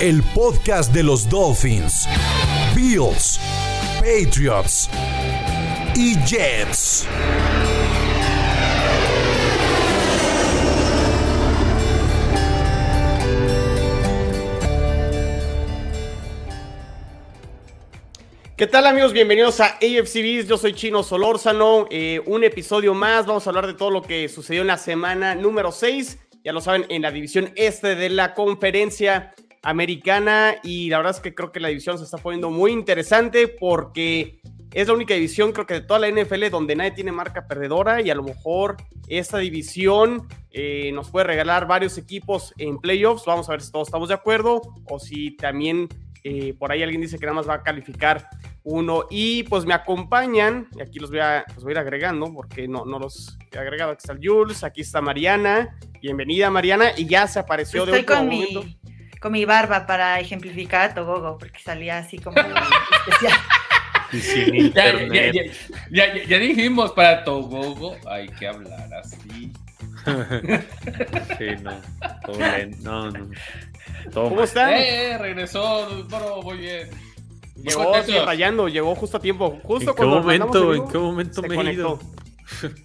El podcast de los Dolphins, Bills, Patriots y Jets. ¿Qué tal amigos? Bienvenidos a AFCBs, yo soy Chino Solórzano, eh, un episodio más, vamos a hablar de todo lo que sucedió en la semana número 6, ya lo saben, en la división este de la conferencia americana y la verdad es que creo que la división se está poniendo muy interesante porque es la única división creo que de toda la NFL donde nadie tiene marca perdedora y a lo mejor esta división eh, nos puede regalar varios equipos en playoffs, vamos a ver si todos estamos de acuerdo o si también eh, por ahí alguien dice que nada más va a calificar uno. Y pues me acompañan, y aquí los voy a, los voy a ir agregando porque no, no los he agregado. Aquí está el Jules, aquí está Mariana. Bienvenida, Mariana. Y ya se apareció Estoy de último con momento. mi, con mi barba para ejemplificar a Togogo, porque salía así como especial. Y sin Ya, ya, internet. ya, ya, ya- ya dijimos para Togogo hay que hablar así. Sí, no. Todo lento. No, no. ¿Cómo mal. están? Eh, regresó, bro, muy bien. Muy Llegó rayando, llegó justo a tiempo. Justo ¿En qué momento? vivo, ¿En qué momento me he conectó. ido?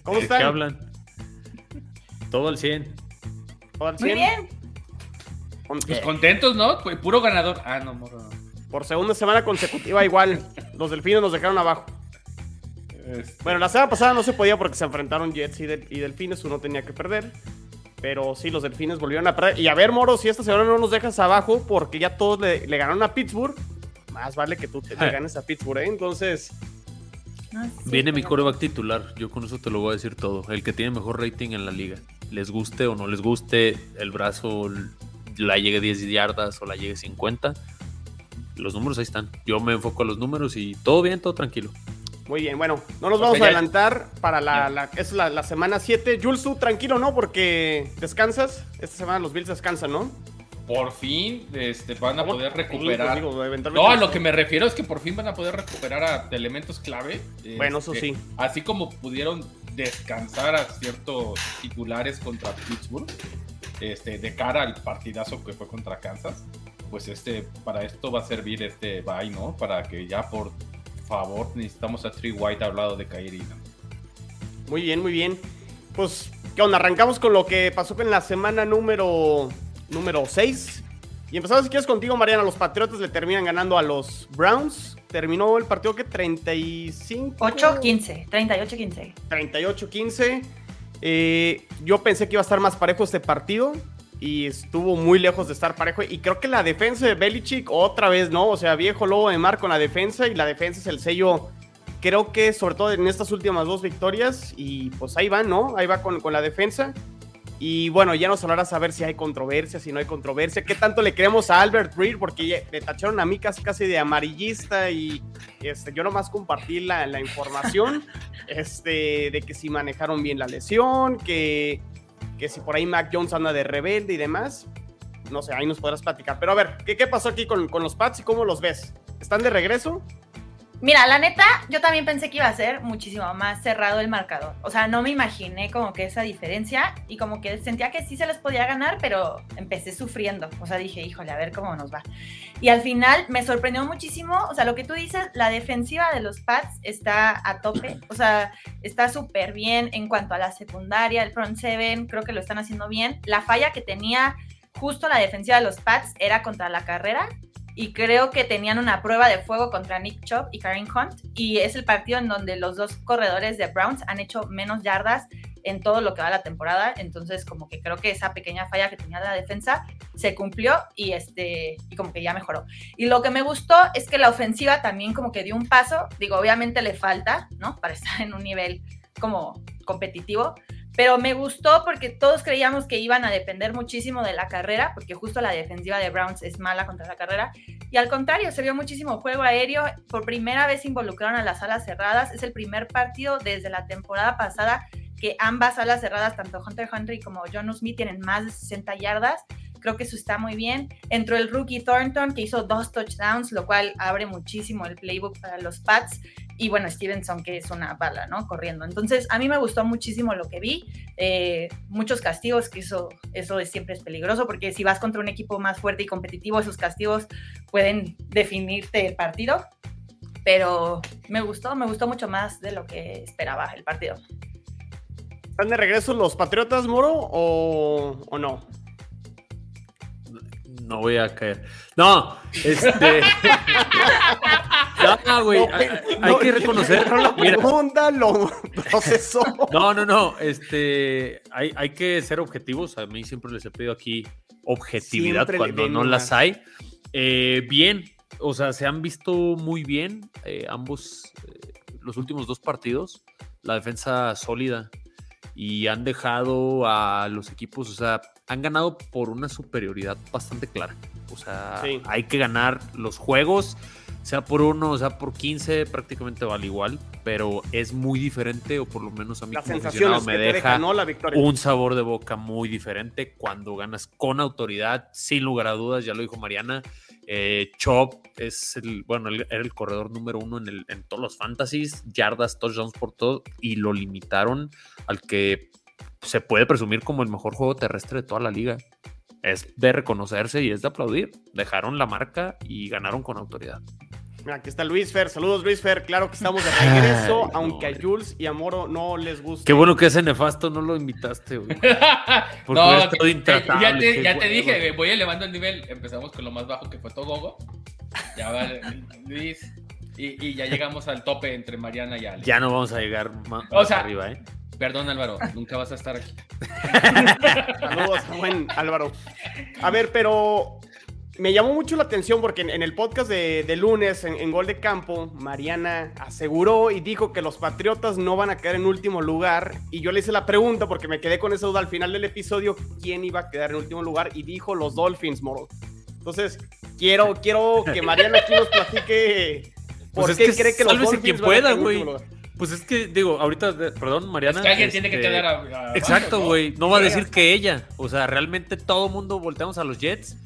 ¿Cómo ¿De qué están? hablan? Todo al 100. ¿Todo al Muy 100? bien. Pues contentos, ¿no? Pu- Puro ganador. Ah, no, morro. no. Por segunda semana consecutiva igual. Los delfines nos dejaron abajo. Este, Bueno, la semana pasada no se podía porque se enfrentaron Jets y, del- y Delfines, uno tenía que perder. Pero sí, los Delfines volvieron a perder. Y a ver, Moro, si esta semana no nos dejas abajo porque ya todos le, le ganaron a Pittsburgh, más vale que tú te le ganes a Pittsburgh, ¿eh? Entonces, No, sí, Viene mi coreback titular. Yo con eso te lo voy a decir todo. El que tiene mejor rating en la liga. Les guste o no les guste, el brazo la llegue 10 yardas o la llegue 50. Los números ahí están. Yo me enfoco a los números y todo bien, todo tranquilo. muy bien. Bueno, no nos vamos a ya- adelantar para la, la- es la, la semana 7. Jules, tú tranquilo, ¿no? Porque descansas. Esta semana los Bills descansan, ¿no? por fin este, van a poder recuperar. digo, No, a lo que me refiero es que por fin van a poder recuperar a elementos clave. Bueno, eso Este, sí. Así como pudieron descansar a ciertos titulares contra Pittsburgh, este, de cara al partidazo que fue contra Kansas, pues este, para esto va a servir este bye, ¿no? Para que ya por favor necesitamos a Tree White al lado de. ¿no? Muy bien, muy bien. Pues, ¿qué onda? Arrancamos con lo que pasó en la semana número, número 6. Y empezamos, si quieres, contigo, Mariana. Los Patriotas le terminan ganando a los Browns. Terminó el partido que 35. 8-15, 38-15. 38-15. Eh, yo pensé que iba a estar más parejo este partido. Y estuvo muy lejos de estar parejo. Y creo que la defensa de Belichick, otra vez, ¿no? O sea, viejo lobo de mar con la defensa. Y la defensa es el sello creo que sobre todo en estas últimas dos victorias, y pues ahí va, ¿no? Ahí va con, con la defensa. Y bueno, ya nos hablarás a ver si hay controversia, si no hay controversia, qué tanto le queremos a Albert Reed, porque le tacharon a mí casi, casi de amarillista y este, yo nomás compartí la, la información este, de que si manejaron bien la lesión, que, que si por ahí Mac Jones anda de rebelde y demás. No sé, ahí nos podrás platicar. Pero a ver, ¿qué, qué pasó aquí con, con los Pats y cómo los ves? ¿Están de regreso? Mira, la neta, yo también pensé que iba a ser muchísimo más cerrado el marcador. O sea, no me imaginé como que esa diferencia y como que sentía que sí se les podía ganar, pero empecé sufriendo. O sea, dije, híjole, a ver cómo nos va. Y al final me sorprendió muchísimo. O sea, lo que tú dices, la defensiva de los Pats está a tope. O sea, está súper bien en cuanto a la secundaria, el front seven, creo que lo están haciendo bien. La falla que tenía justo la defensiva de los Pats era contra la carrera y creo que tenían una prueba de fuego contra Nick Chubb y Karen Hunt y es el partido en donde los dos corredores de Browns han hecho menos yardas en todo lo que va la temporada, entonces como que creo que esa pequeña falla que tenía la defensa se cumplió y este y como que ya mejoró. Y lo que me gustó es que la ofensiva también como que dio un paso, digo, obviamente le falta, ¿no? Para estar en un nivel como competitivo, pero me gustó porque todos creíamos que iban a depender muchísimo de la carrera, porque justo la defensiva de Browns es mala contra la carrera, y al contrario, se vio muchísimo juego aéreo, por primera vez involucraron a las alas cerradas, es el primer partido desde la temporada pasada que ambas alas cerradas, tanto Hunter Henry como John Smith, tienen más de 60 yardas. Creo que eso está muy bien. Entró el rookie Thornton, que hizo dos touchdowns, lo cual abre muchísimo el playbook para los Pats. Y bueno, Stevenson, que es una bala, ¿no? Corriendo. Entonces, a mí me gustó muchísimo lo que vi. Eh, muchos castigos, que eso, eso es, siempre es peligroso, porque si vas contra un equipo más fuerte y competitivo, esos castigos pueden definirte el partido. Pero me gustó, me gustó mucho más de lo que esperaba el partido. ¿Están de regreso los Patriotas, Moro, o no? No voy a caer. No, este. no, güey. hay, hay que reconocer. La Mira, pregunta lo procesó. no, no, no. Este. Hay, hay que ser objetivos. A mí siempre les he pedido aquí objetividad Siempre cuando no una- las hay. Eh, bien. O sea, se han visto muy bien eh, ambos, eh, los últimos dos partidos. La defensa sólida. Y han dejado a los equipos, o sea, han ganado por una superioridad bastante clara. O sea, Sí. hay que ganar los juegos, sea por uno, sea por 15, prácticamente vale igual, pero es muy diferente, o por lo menos a mí Las como sensaciones aficionado que me deja deja, ¿no? La victoria. un sabor de boca muy diferente cuando ganas con autoridad, sin lugar a dudas, ya lo dijo Mariana. Eh, Chop es el, bueno, era el corredor número uno en, el- en todos los fantasies, yardas, touchdowns por todo, y lo limitaron al que se puede presumir como el mejor juego terrestre de toda la liga. Es de reconocerse y es de aplaudir. Dejaron la marca y ganaron con autoridad. Mira, aquí está Luis Fer. Saludos, Luis Fer. Claro que estamos de regreso, Ay, aunque a. Jules y a Moro no les gusta. Qué bueno que ese nefasto no lo invitaste, güey. Porque hubiera estado que- intratable, ya te, ya dije, güey, voy elevando el nivel. Empezamos con lo más bajo que fue Togogo. Ya va Luis. Y, y ya llegamos al tope entre Mariana y Ale. Ya no vamos a llegar más, O sea, arriba, ¿eh? Perdón, Álvaro, nunca vas a estar aquí. Saludos, buen Álvaro. A ver, pero me llamó mucho la atención porque en, en el podcast de, de lunes, en, en Gol de Campo, Mariana aseguró y dijo que los Patriotas no van a quedar en último lugar. Y yo le hice la pregunta porque me quedé con esa duda al final del episodio, ¿quién iba a quedar en último lugar? Y dijo los Dolphins, Moro. Entonces, quiero, quiero que Mariana aquí nos platique por Pues es qué que cree que los Dolphins quien van a quedar en último lugar. Pues es que, digo, ahorita, perdón, Mariana. Es que alguien tiene que este, quedar a- a- Exacto, güey. No va a Sí. decir que ella. O sea, realmente todo mundo volteamos a los Jets.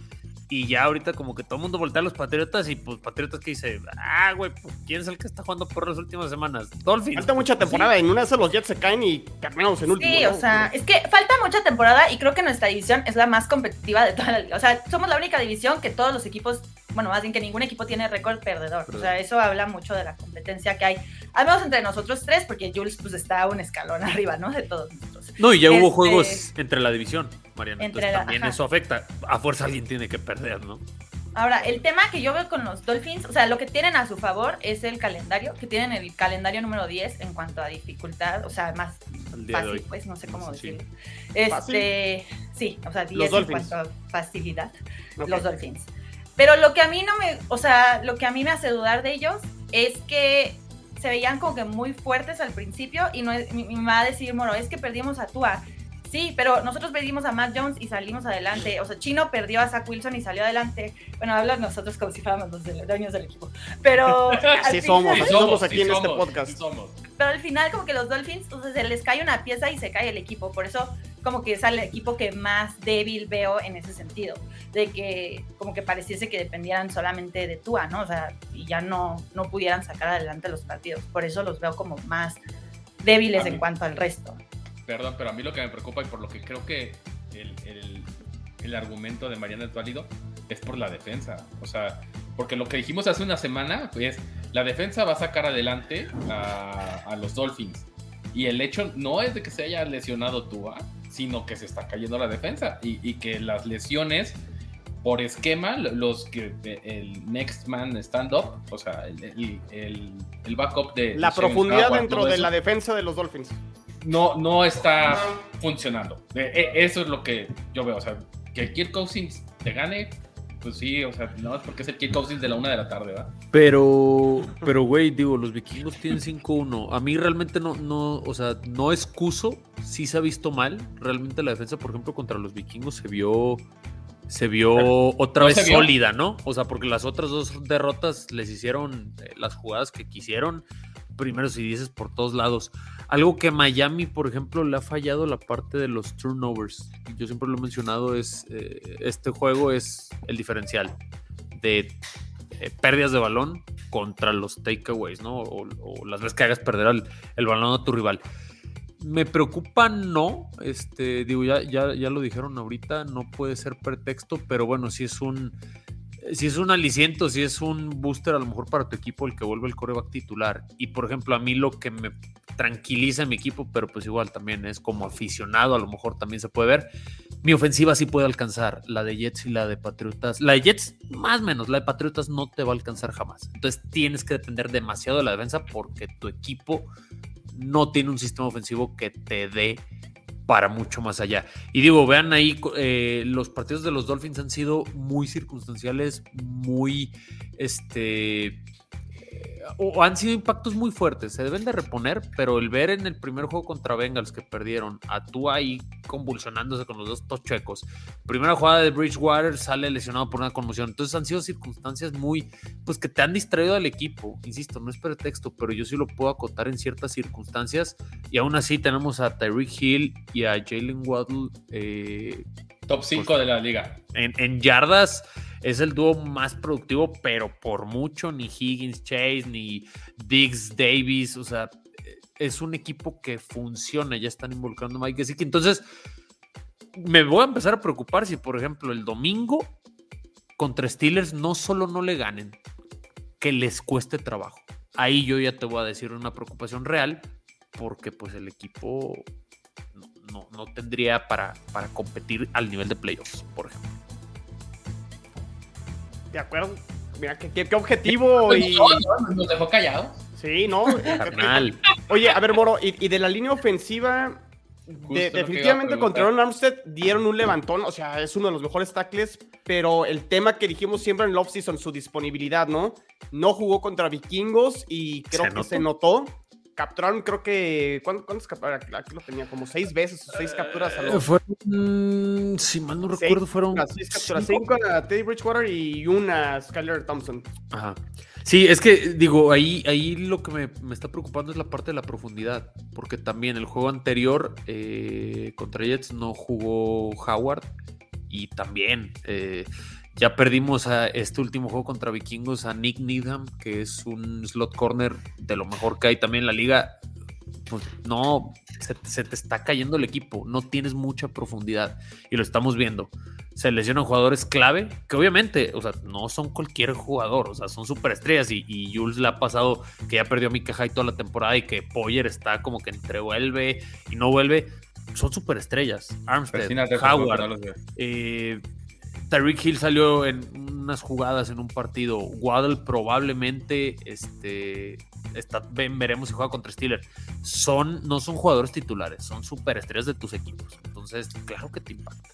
Y ya ahorita como que todo el mundo voltea a los Patriotas y pues Patriotas que dice, ah, güey, pues, ¿quién es el que está jugando por las últimas semanas? Dolphins. Falta mucha temporada. En una de esas los Jets se caen y terminamos en último. Sí, ¿no? o sea, es que falta mucha temporada y creo que nuestra división es la más competitiva de toda la liga. O sea, somos la única división que todos los equipos, bueno, más bien que ningún equipo tiene récord perdedor. O sea, eso habla mucho de la competencia que hay, al menos entre nosotros tres, porque Jules pues está un escalón arriba, ¿no? De todos nosotros. No, y ya hubo Este- juegos entre la división, Mariana. Entre Entonces la- también ajá. eso afecta. A fuerza alguien tiene que perder, ¿no? Ahora, el tema que yo veo con los Dolphins, o sea, lo que tienen a su favor es el calendario, que tienen el calendario número 10 en cuanto a dificultad, o sea, más fácil, pues no sé cómo Sí. decirlo. Este, sí, o sea, 10 en cuanto a facilidad, los Dolphins. Pero lo que a mí no me, o sea, lo que a mí me hace dudar de ellos es que se veían como que muy fuertes al principio y no es, mi, mi mamá va a decir, Moro, es que perdimos a Tua. Sí, pero nosotros perdimos a Matt Jones y salimos adelante. O sea, Chino perdió a Zach Wilson y salió adelante. Bueno, hablan nosotros como si fuéramos los dueños del equipo. Pero. Sí final- somos, Sí así somos aquí en este somos, podcast. sí somos. pero al final como que los Dolphins, o sea, se les cae una pieza y se cae el equipo. Por eso como que es el equipo que más débil veo en ese sentido. De que como que pareciese que dependieran solamente de Tua, ¿no? O sea, y ya no, no pudieran sacar adelante los partidos. Por eso los veo como más débiles A en mí- cuanto al resto. Perdón, pero a mí lo que me preocupa y por lo que creo que el, el- el argumento de Mariana es válido es por la defensa. O sea, porque lo que dijimos hace una semana es la defensa va a sacar adelante a, a los Dolphins. Y el hecho no es de que se haya lesionado Tua, sino que se está cayendo la defensa y, y que las lesiones por esquema, los que el next man stand up, o sea, el, el, el- el backup de La profundidad Howard, dentro de la defensa de los Dolphins. no, no está funcionando. Eh, eh, Eso es lo que yo veo. O sea, que Kirk Cousins te gane, pues sí, o sea, no es porque es el Cousins de la una de la tarde, ¿verdad? Pero, pero, güey, digo, los vikingos tienen 5-1. A mí realmente no, no, o sea, no excuso, sí se ha visto mal. Realmente la defensa, por ejemplo, contra los vikingos se vio, se vio otra ¿No vez vio? sólida, ¿no? O sea, porque las otras dos derrotas les hicieron eh, las jugadas que quisieron, primeros y dieces por todos lados. Algo que Miami, por ejemplo, le ha fallado la parte de los turnovers. Yo siempre lo he mencionado, es eh, este juego es el diferencial de eh, pérdidas de balón contra los takeaways, ¿no? O, las veces que hagas perder al- el balón a tu rival. Me preocupa, no. Este, digo, ya, ya, ya lo dijeron ahorita, no puede ser pretexto, pero bueno, si es un. Si es un aliciento, si es un booster a lo mejor para tu equipo el que vuelve el coreback titular. Y por ejemplo, a mí lo que me tranquiliza a mi equipo, pero pues igual también es como aficionado, a lo mejor también se puede ver. Mi ofensiva sí puede alcanzar, la de Jets y la de Patriotas. La de Jets, más o menos, la de Patriotas no te va a alcanzar jamás. Entonces tienes que depender demasiado de la defensa porque tu equipo no tiene un sistema ofensivo que te dé para mucho más allá. Y digo, vean ahí, eh, los partidos de los Dolphins han sido muy circunstanciales, muy, este, o han sido impactos muy fuertes, se deben de reponer, pero el ver en el primer juego contra Bengals que perdieron a tú ahí convulsionándose con los dos tochecos, primera jugada de Bridgewater sale lesionado por una conmoción, entonces han sido circunstancias muy, pues que te han distraído al equipo, insisto, no es pretexto, pero yo sí lo puedo acotar en ciertas circunstancias y aún así tenemos a Tyreek Hill y a Jalen Waddle eh, Top 5 de la liga. en, en yardas es el dúo más productivo, pero por mucho, ni Higgins, Chase, ni Diggs, Davis, o sea, es un equipo que funciona, ya están involucrando a Mike Gesicki. Entonces, me voy a empezar a preocupar si, por ejemplo, el domingo contra Steelers no solo no le ganen, que les cueste trabajo. Ahí yo ya te voy a decir una preocupación real, porque pues el equipo no, no, tendría para, para competir al nivel de playoffs, por ejemplo. De acuerdo. Mira, qué, qué- qué objetivo y... No, no, nos dejó callados. Sí, ¿no? Carnal. Oye, a ver, Moro, y, y de la línea ofensiva, de- definitivamente contra. Aaron Armstead dieron un levantón, o sea, es uno de los mejores tackles, pero el tema que dijimos siempre en el offseason, su disponibilidad, ¿no? No jugó contra vikingos y creo Se que notó. se notó. Capturaron, creo que. ¿cuán- ¿Cuántas capturas? Aquí lo tenía, como seis veces, seis capturas a los. Fueron, si mal no recuerdo, fueron. Seis capturas, cinco. cinco a Teddy Bridgewater y una a Skyler Thompson. Ajá. Sí, es que digo, ahí, ahí lo que me, me está preocupando es la parte de la profundidad, porque también el juego anterior eh, contra Jets no jugó Howard y también eh, ya perdimos a este último juego contra Vikingos a Nick Needham, que es un slot corner de lo mejor que hay también en la liga. Pues no, se, se te está cayendo el equipo, no tienes mucha profundidad y lo estamos viendo se lesionan jugadores clave, que obviamente, o sea, no son cualquier jugador, o sea, son superestrellas y, y Jules le ha pasado que ya perdió a Mika Hyde toda la temporada y que Poyer está como que entre vuelve y no vuelve. Son superestrellas. Armstead, Howard, eh, Tyreek Hill salió en unas jugadas en un partido. Waddle probablemente este, está, ven- veremos si juega contra Steelers. Son, no son jugadores titulares, son superestrellas de tus equipos. Entonces, claro que te impacta.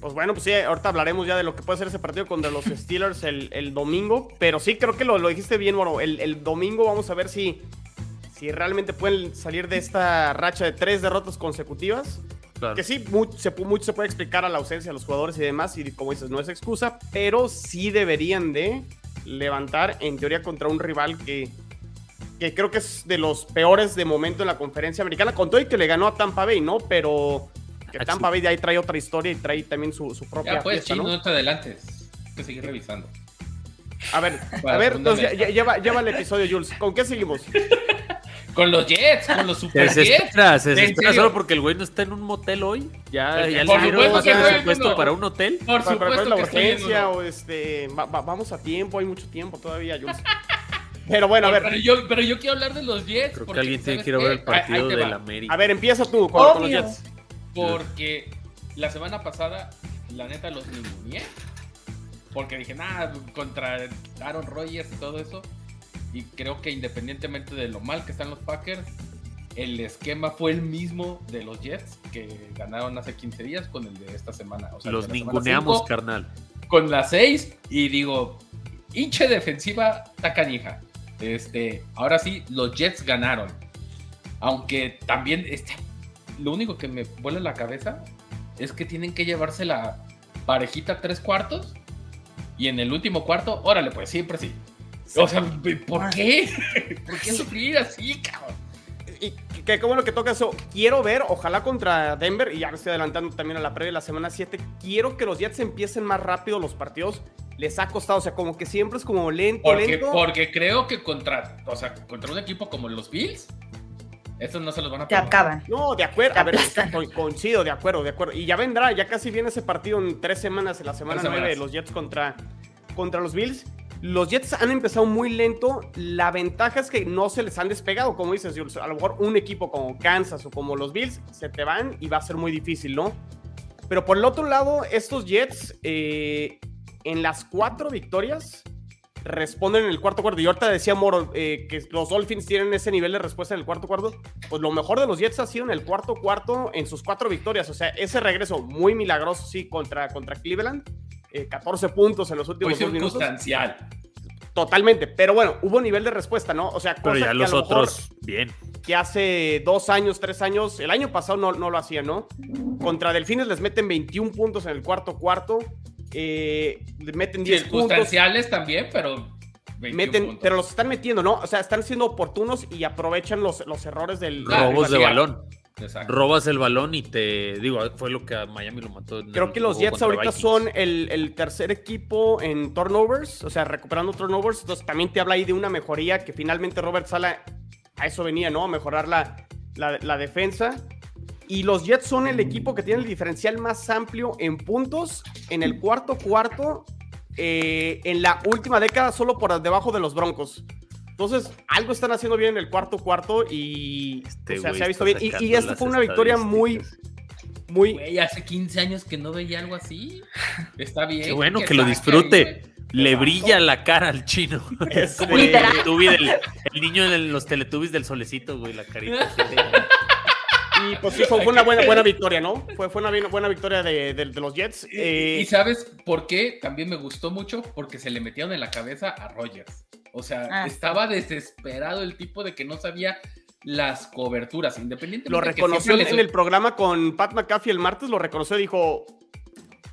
Pues bueno, pues sí, ahorita hablaremos ya de lo que puede ser ese partido contra los Steelers el, el domingo. Pero sí, creo que lo, lo dijiste bien, Moro. El, el domingo vamos a ver si, si realmente pueden salir de esta racha de tres derrotas consecutivas. Claro. Que sí, mucho se, pu- mucho se puede explicar a la ausencia de los jugadores y demás. Y como dices, no es excusa. Pero sí deberían de levantar, en teoría, contra un rival que, que creo que es de los peores de momento en la conferencia americana. Con todo y que le ganó a Tampa Bay, ¿no? Pero que Ah, Tampa. Bay de ahí trae otra historia y trae también su, su propia Ya pues, fiesta, chino, ¿no? no te adelantes. Hay que seguir revisando. A ver, a ver, entonces, ya- mesa. ya- lleva, lleva el episodio, Jules. ¿Con qué seguimos? Con los Jets, con los Se Super Jets. se ¿En desespera serio? solo porque el güey no está en un motel hoy. Ya, ya por le dieron supuesto más presupuesto para un hotel. Por Para- para- para supuesto la urgencia o este, va- va- vamos a tiempo, hay mucho tiempo todavía, Jules. Pero bueno, a Pero ver, yo, pero yo quiero hablar de los Jets. Creo que alguien tiene ¿sabes que ir a ver el partido del. América. a ver, empieza tú con, con los. Jets. Porque la semana pasada, la neta, los ninguneé. Porque dije, nada, contra Aaron Rodgers y todo eso. Y creo que independientemente de lo mal que están los Packers, el esquema fue el mismo de los Jets que ganaron hace 15 días con el de esta semana. O sea, Los ninguneamos, cinco carnal. Con la 6 y digo, hinche defensiva tacanija. Este, ahora sí, los Jets ganaron. Aunque también este, lo único que me vuela la cabeza es que tienen que llevarse la parejita tres cuartos y en el último cuarto, órale, pues siempre sí. O sea, ¿por qué? ¿Por qué sufrir así, cabrón? Y que qué bueno que toca eso. Quiero ver, ojalá contra Denver, y ya me estoy adelantando también a la previa de la semana 7. Quiero que los Jets empiecen más rápido los partidos. Les ha costado, o sea, como que siempre es como lento, Porque, lento. porque creo que contra, o sea, contra un equipo como los Bills, estos no se los van a Te acaban. No, de acuerdo. A ver, coincido, de acuerdo, de acuerdo. Y ya vendrá, ya casi viene ese partido en tres semanas, en la semana Tres 9 de semanas. los Jets contra, contra los Bills. Los Jets han empezado muy lento. La ventaja es que no se les han despegado, como dices. A lo mejor un equipo como Kansas o como los Bills se te van y va a ser muy difícil, ¿no? Pero por el otro lado, estos Jets, eh, en las cuatro victorias, responden en el cuarto cuarto. Y ahorita decía Moro eh, que los Dolphins tienen ese nivel de respuesta en el cuarto cuarto. Pues lo mejor de los Jets ha sido en el cuarto cuarto en sus cuatro victorias. O sea, ese regreso muy milagroso, sí, contra, contra Cleveland. Eh, 14 puntos en los Muy últimos dos minutos. circunstancial. Totalmente. Pero bueno, hubo nivel de respuesta, ¿no? O sea, Pero cosa ya que a los lo mejor otros, bien. que hace dos años, tres años, el año pasado no, no lo hacían, ¿no? Contra Delfines les meten 21 puntos en el cuarto cuarto. eh, le meten 10 puntos. Circunstanciales también, pero. 21 Meten, puntos. pero los están metiendo, ¿no? O sea, están siendo oportunos y aprovechan los, los errores del. Robos de balón. Exacto. Robas el balón y te. Digo, fue lo que a Miami lo mató. Creo que los Jets ahorita Vikings. son el, el tercer equipo en turnovers, o sea, recuperando turnovers. Entonces también te habla ahí de una mejoría que finalmente Robert Sala a eso venía, ¿no? A mejorar la, la, la defensa. Y los Jets son el equipo que tiene el diferencial más amplio en puntos en el cuarto cuarto eh, en la última década, solo por debajo de los Broncos. Entonces, algo están haciendo bien en el cuarto cuarto y Este o sea, güey se ha visto bien. Y- esta fue una victoria muy, muy, Güey, hace 15 años que no veía algo así. Está bien. Qué bueno que lo disfrute. ahí. Le brilla la cara al chino. Este- Como el, del- el niño de los teletubbies del solecito, güey, la carita. Y pues sí, fue, una buena, buena victoria, ¿no? Fue, fue una buena victoria de, de- de los Jets. Y- Eh, ¿Y sabes por qué? También me gustó mucho porque se le metieron en la cabeza a Rogers. O sea, Ah, estaba desesperado el tipo de que no sabía las coberturas, independientemente lo de que reconoció en el programa con Pat McAfee el martes, lo reconoció y dijo,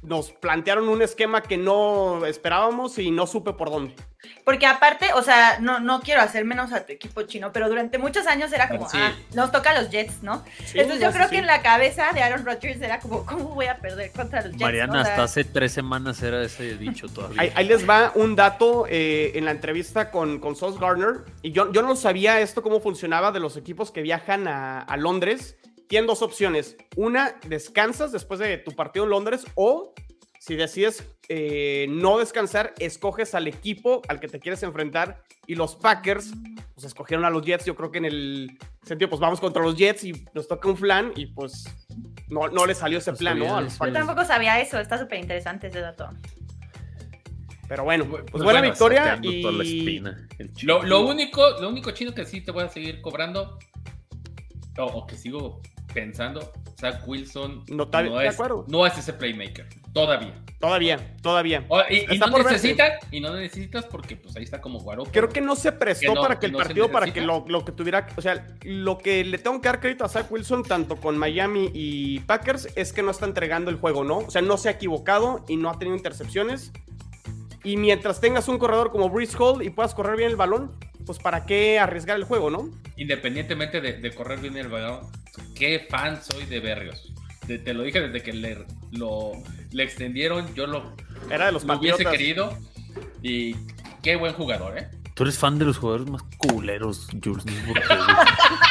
nos plantearon un esquema que no esperábamos y no supe por dónde. Porque aparte, o sea, no, no quiero hacer menos a tu equipo chino, pero durante muchos años era como, Sí. ah, nos toca a los Jets, ¿no? Sí, Entonces yo creo sí. que en la cabeza de Aaron Rodgers era como, ¿cómo voy a perder contra los Jets? Mariana, no? O sea, hasta hace tres semanas era ese dicho todavía. Ahí, ahí les va un dato eh, en la entrevista con, con Sauce Gardner. Y yo, yo no sabía esto cómo funcionaba de los equipos que viajan a, a Londres. Tienen dos opciones. Una, descansas después de tu partido en Londres o si decides eh, no descansar, escoges al equipo al que te quieres enfrentar. Y los Packers, pues escogieron a los Jets. Yo creo que en el sentido, pues vamos contra los Jets y nos toca un plan y pues no, no le salió ese No plan, ¿no? A los. Yo tampoco sabía eso, está súper interesante ese dato. Pero bueno, Pues pues buena bueno, victoria y... toda la espina, el chino. Lo, lo único, lo único chino que sí te voy a seguir cobrando, o, o que sigo pensando, Zach Wilson No es, acuerdo. no es ese playmaker, todavía. Todavía, todavía. O- y, y no necesitan, y no necesitas porque pues ahí está como Guaro. Creo que no se prestó Que no- para que el no partido, para que lo, lo que tuviera, o sea, lo que le tengo que dar crédito a Zach Wilson, tanto con Miami y Packers, es que no está entregando el juego, ¿no? O sea, no se ha equivocado y no ha tenido intercepciones. Y mientras tengas un corredor como Breeze Hall y puedas correr bien el balón, pues para qué arriesgar el juego, ¿no? Independientemente de, de correr bien el balón, qué fan soy de Berrios. Te, te lo dije desde que le, lo, le extendieron, yo lo, Era de los lo hubiese querido. Y qué buen jugador, ¿eh? Tú eres fan de los jugadores más culeros, Jules.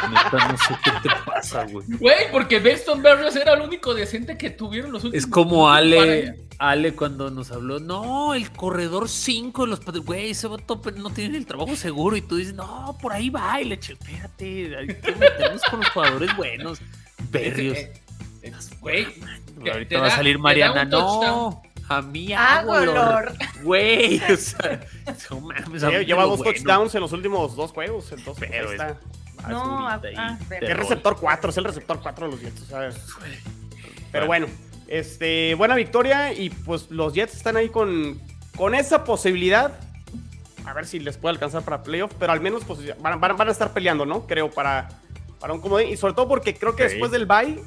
No. Neta, no sé qué te pasa, güey. Güey, porque Beston Berrios era el único decente que tuvieron los últimos Es como. Ale, Ale cuando nos habló, no, el corredor 5 de los padres, güey, ese vato no tiene el trabajo seguro y tú dices, no, por ahí va, y le eché, espérate, hay que meternos con los jugadores buenos. Berrios. Eh, eh, Güey, te- Ahorita te va a salir te da Mariana, touchdown. A mí Ah, hago olor. olor. Güey, o sea, no mames, mí Lleva, dos bueno. touchdowns en los últimos dos juegos, entonces Pero es- está. No, ah, es receptor 4, es el receptor 4 de los Jets, ¿sabes? Pero bueno, este, buena victoria y pues los Jets están ahí con, con esa posibilidad. A ver si les puede alcanzar para playoff, pero al menos pues, van, van- van a estar peleando, ¿no? Creo, para, para un comodín. Y sobre todo porque creo que Sí. después del bye,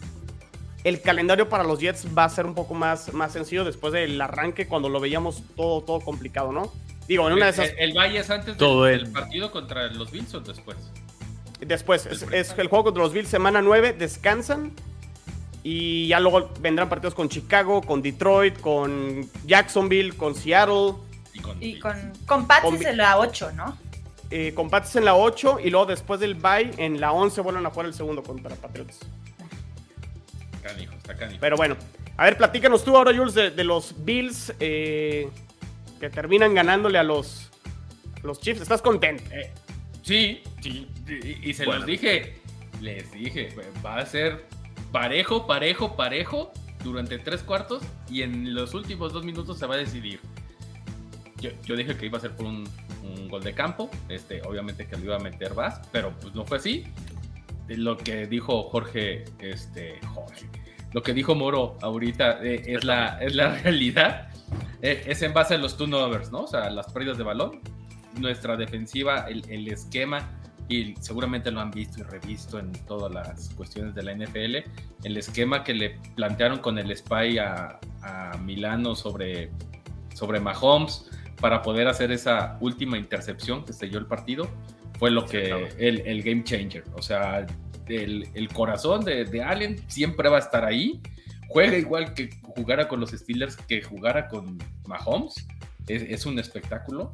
el calendario para los Jets va a ser un poco más, más sencillo después del arranque cuando lo veíamos todo, todo complicado, ¿no? Digo, en una de esas... El, el Valle es antes del, Todo del el- partido contra los Bills o después. Después, es, es el juego contra los Bills, semana 9, descansan. Y ya luego vendrán partidos con Chicago, con Detroit, con Jacksonville, con Seattle, Y con, Y Bills. con, con Pats Con es vi- en la 8, ¿no? eh, con Pats en la 8. Y luego después del bye, en la 11 vuelven a jugar el segundo contra Patriots. Canijo, está canijo. Pero bueno, a ver, platícanos tú ahora, Jules, de, de los Bills eh, que terminan ganándole a los, a los Chiefs. ¿Estás contento? Eh, sí, sí, y, y se Bueno. los dije, les dije, va a ser parejo, parejo, parejo durante tres cuartos y en los últimos dos minutos se va a decidir. Yo, yo dije que iba a ser por un, un gol de campo, este, obviamente que lo iba a meter Vaz, pero pues no fue así. Lo que dijo Jorge, este, Jorge, lo que dijo Moro ahorita eh, es, la, es la realidad. Eh, es en base a los turnovers, ¿no? O sea, las pérdidas de balón. Nuestra defensiva, el, el esquema, y seguramente lo han visto y revisto en todas las cuestiones de la NFL, el esquema que le plantearon con el spy a, a Milano sobre, sobre Mahomes para poder hacer esa última intercepción que selló el partido, fue lo que el, el game changer. O sea, el, corazón de, Allen siempre va a estar ahí. Juega igual que jugara con los Steelers que jugara con Mahomes. Es, es un espectáculo.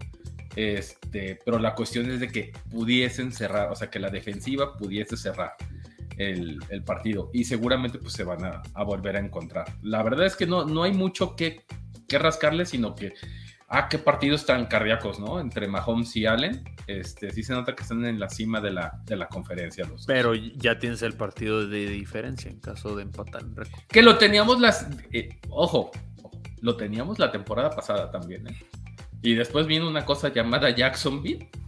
Este, pero la cuestión es de que pudiesen cerrar, o sea, que la defensiva pudiese cerrar el, partido y seguramente pues se van a, a volver a encontrar. La verdad es que no, no hay mucho que, que rascarle, sino que, ah, qué partidos tan cardíacos, ¿no? Entre Mahomes y Allen, este, sí se nota que están en la cima de la, de la conferencia. Los dos. Pero ya tienes el partido de diferencia en caso de empatar. Que lo teníamos las. eh, ojo, lo teníamos la temporada pasada también, ¿eh? Y después vino una cosa llamada Jacksonville.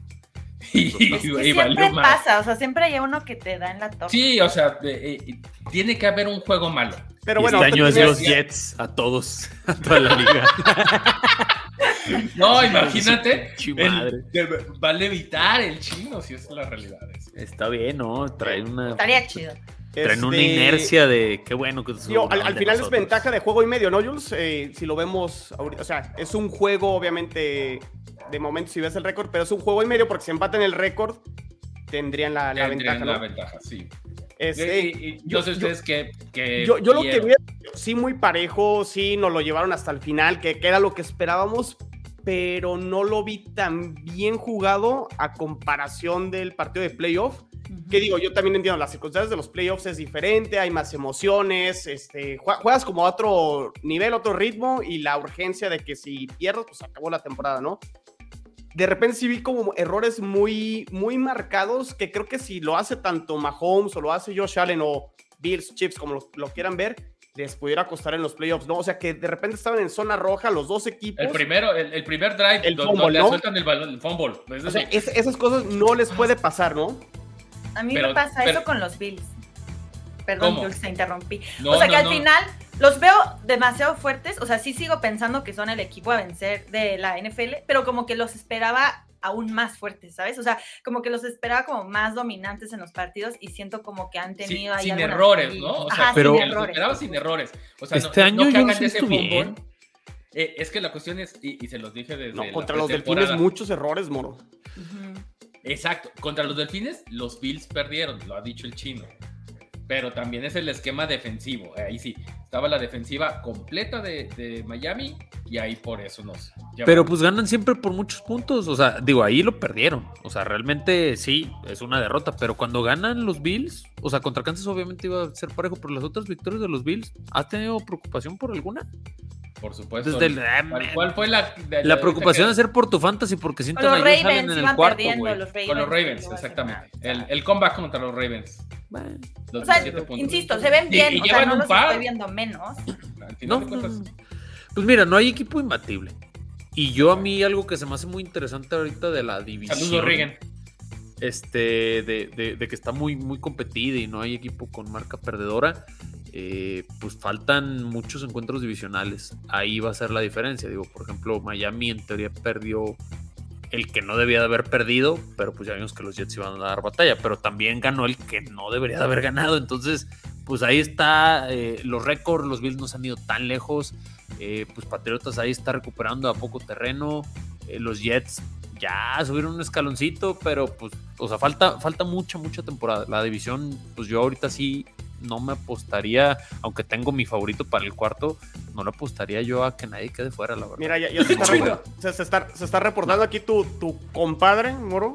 Y, Es que y siempre pasa, o sea, siempre hay uno que te da en la torre. Sí, o sea, eh, eh, tiene que haber un juego malo. Pero Y bueno, este año es los Jets a todos, a toda la liga. No, imagínate. El- madre. de- va a levitar el chino, si es la realidad. eso. Está bien, ¿no? Trae una, Estaría chido. traen una este, inercia de qué bueno que se Digo, al, al final es ventaja de juego y medio, ¿no, Jules? Eh, si lo vemos ahorita. O sea, es un juego, obviamente, de momento si ves el récord, pero es un juego y medio porque si empatan el récord, tendrían la, la Tendrían ventaja, la ¿no? ventaja, sí. Este, Y- y- y yo- sé ustedes qué yo, yo lo que vi, sí, muy parejo, sí, nos lo llevaron hasta el final, que, que era lo que esperábamos, pero no lo vi tan bien jugado a comparación del partido de playoff. Que digo, yo también entiendo, las circunstancias de los playoffs es diferente, hay más emociones, este, jue- juegas como a otro nivel, otro ritmo y la urgencia de que si pierdes, pues acabó la temporada, ¿no? De repente sí vi como errores muy, muy marcados que creo que si lo hace tanto Mahomes o lo hace Josh Allen o Bills, Chips, como lo, lo quieran ver, les pudiera costar en los playoffs, ¿no? O sea que de repente estaban en zona roja los dos equipos. El primero, el, el primer drive, El donde fumble, le ¿no? sueltan el balón, el fumble. Es O sea, es- esas cosas no les puede pasar, ¿no? A mí Pero- me pasa pero- eso con los Bills. Perdón. Jules, te interrumpí. no, o sea que al no. final los veo demasiado fuertes. O sea, sí sigo pensando que son el equipo a vencer de la NFL, pero como que los esperaba aún más fuertes, ¿sabes? O sea, como que los esperaba como más dominantes en los partidos y siento como que han Sí, tenido ahí sin errores. ¿no? O sea, Ajá, pero- sin los errores. esperaba sin errores. O sea, Este no, año no que yo hagan sí ese fútbol. Eh, es que la cuestión es, y, y se los dije desde No, la contra los delfines muchos errores, moro. Exacto, contra los delfines los Bills perdieron, lo ha dicho el chino. Pero también es el esquema defensivo. eh, Ahí sí, estaba la defensiva completa de, de Miami y ahí por eso nos. llevaron. Pero pues ganan siempre por muchos puntos. O sea, digo, ahí lo perdieron. O sea, realmente sí, es una derrota. Pero cuando ganan los Bills, o sea, contra Kansas obviamente iba a ser parejo, pero las otras victorias de los Bills, ¿has tenido preocupación por alguna? Por supuesto. Desde el- ah, ¿Cuál, fue la, de- La de- preocupación que- es ser por tu fantasy porque Con sientan los a Josh Allen Ravens en el iban cuarto, los Ravens. Con los Ravens, hacer exactamente. El, el comeback contra los Ravens. Bueno, Los O sea, 17 puntos. insisto, se ven Y- bien, y o sea, llevan no un los par. estoy viendo menos. Al final No, de no, cuentas, no. Pues mira, no hay equipo imbatible. Y yo a mí algo que se me hace muy interesante ahorita de la división. Saludos, Regan. este, de, de- de que está muy, muy competida y no hay equipo con marca perdedora, eh, pues faltan muchos encuentros divisionales. Ahí va a ser la diferencia. Digo, por ejemplo, Miami en teoría perdió el que no debía de haber perdido, pero pues ya vimos que los Jets iban a dar batalla, pero también ganó el que no debería de haber ganado. Entonces, pues ahí está eh, los récords, los Bills no se han ido tan lejos, eh, pues Patriotas ahí está recuperando a poco terreno, eh, los Jets ya subieron un escaloncito, pero pues, o sea, falta, falta mucha, mucha temporada. La división, pues yo ahorita sí no me apostaría, aunque tengo mi favorito para el cuarto, no le apostaría yo a que nadie quede fuera, la verdad. Mira, ya, ya se, está, se- se está- se está reportando aquí tu, tu compadre, Moro,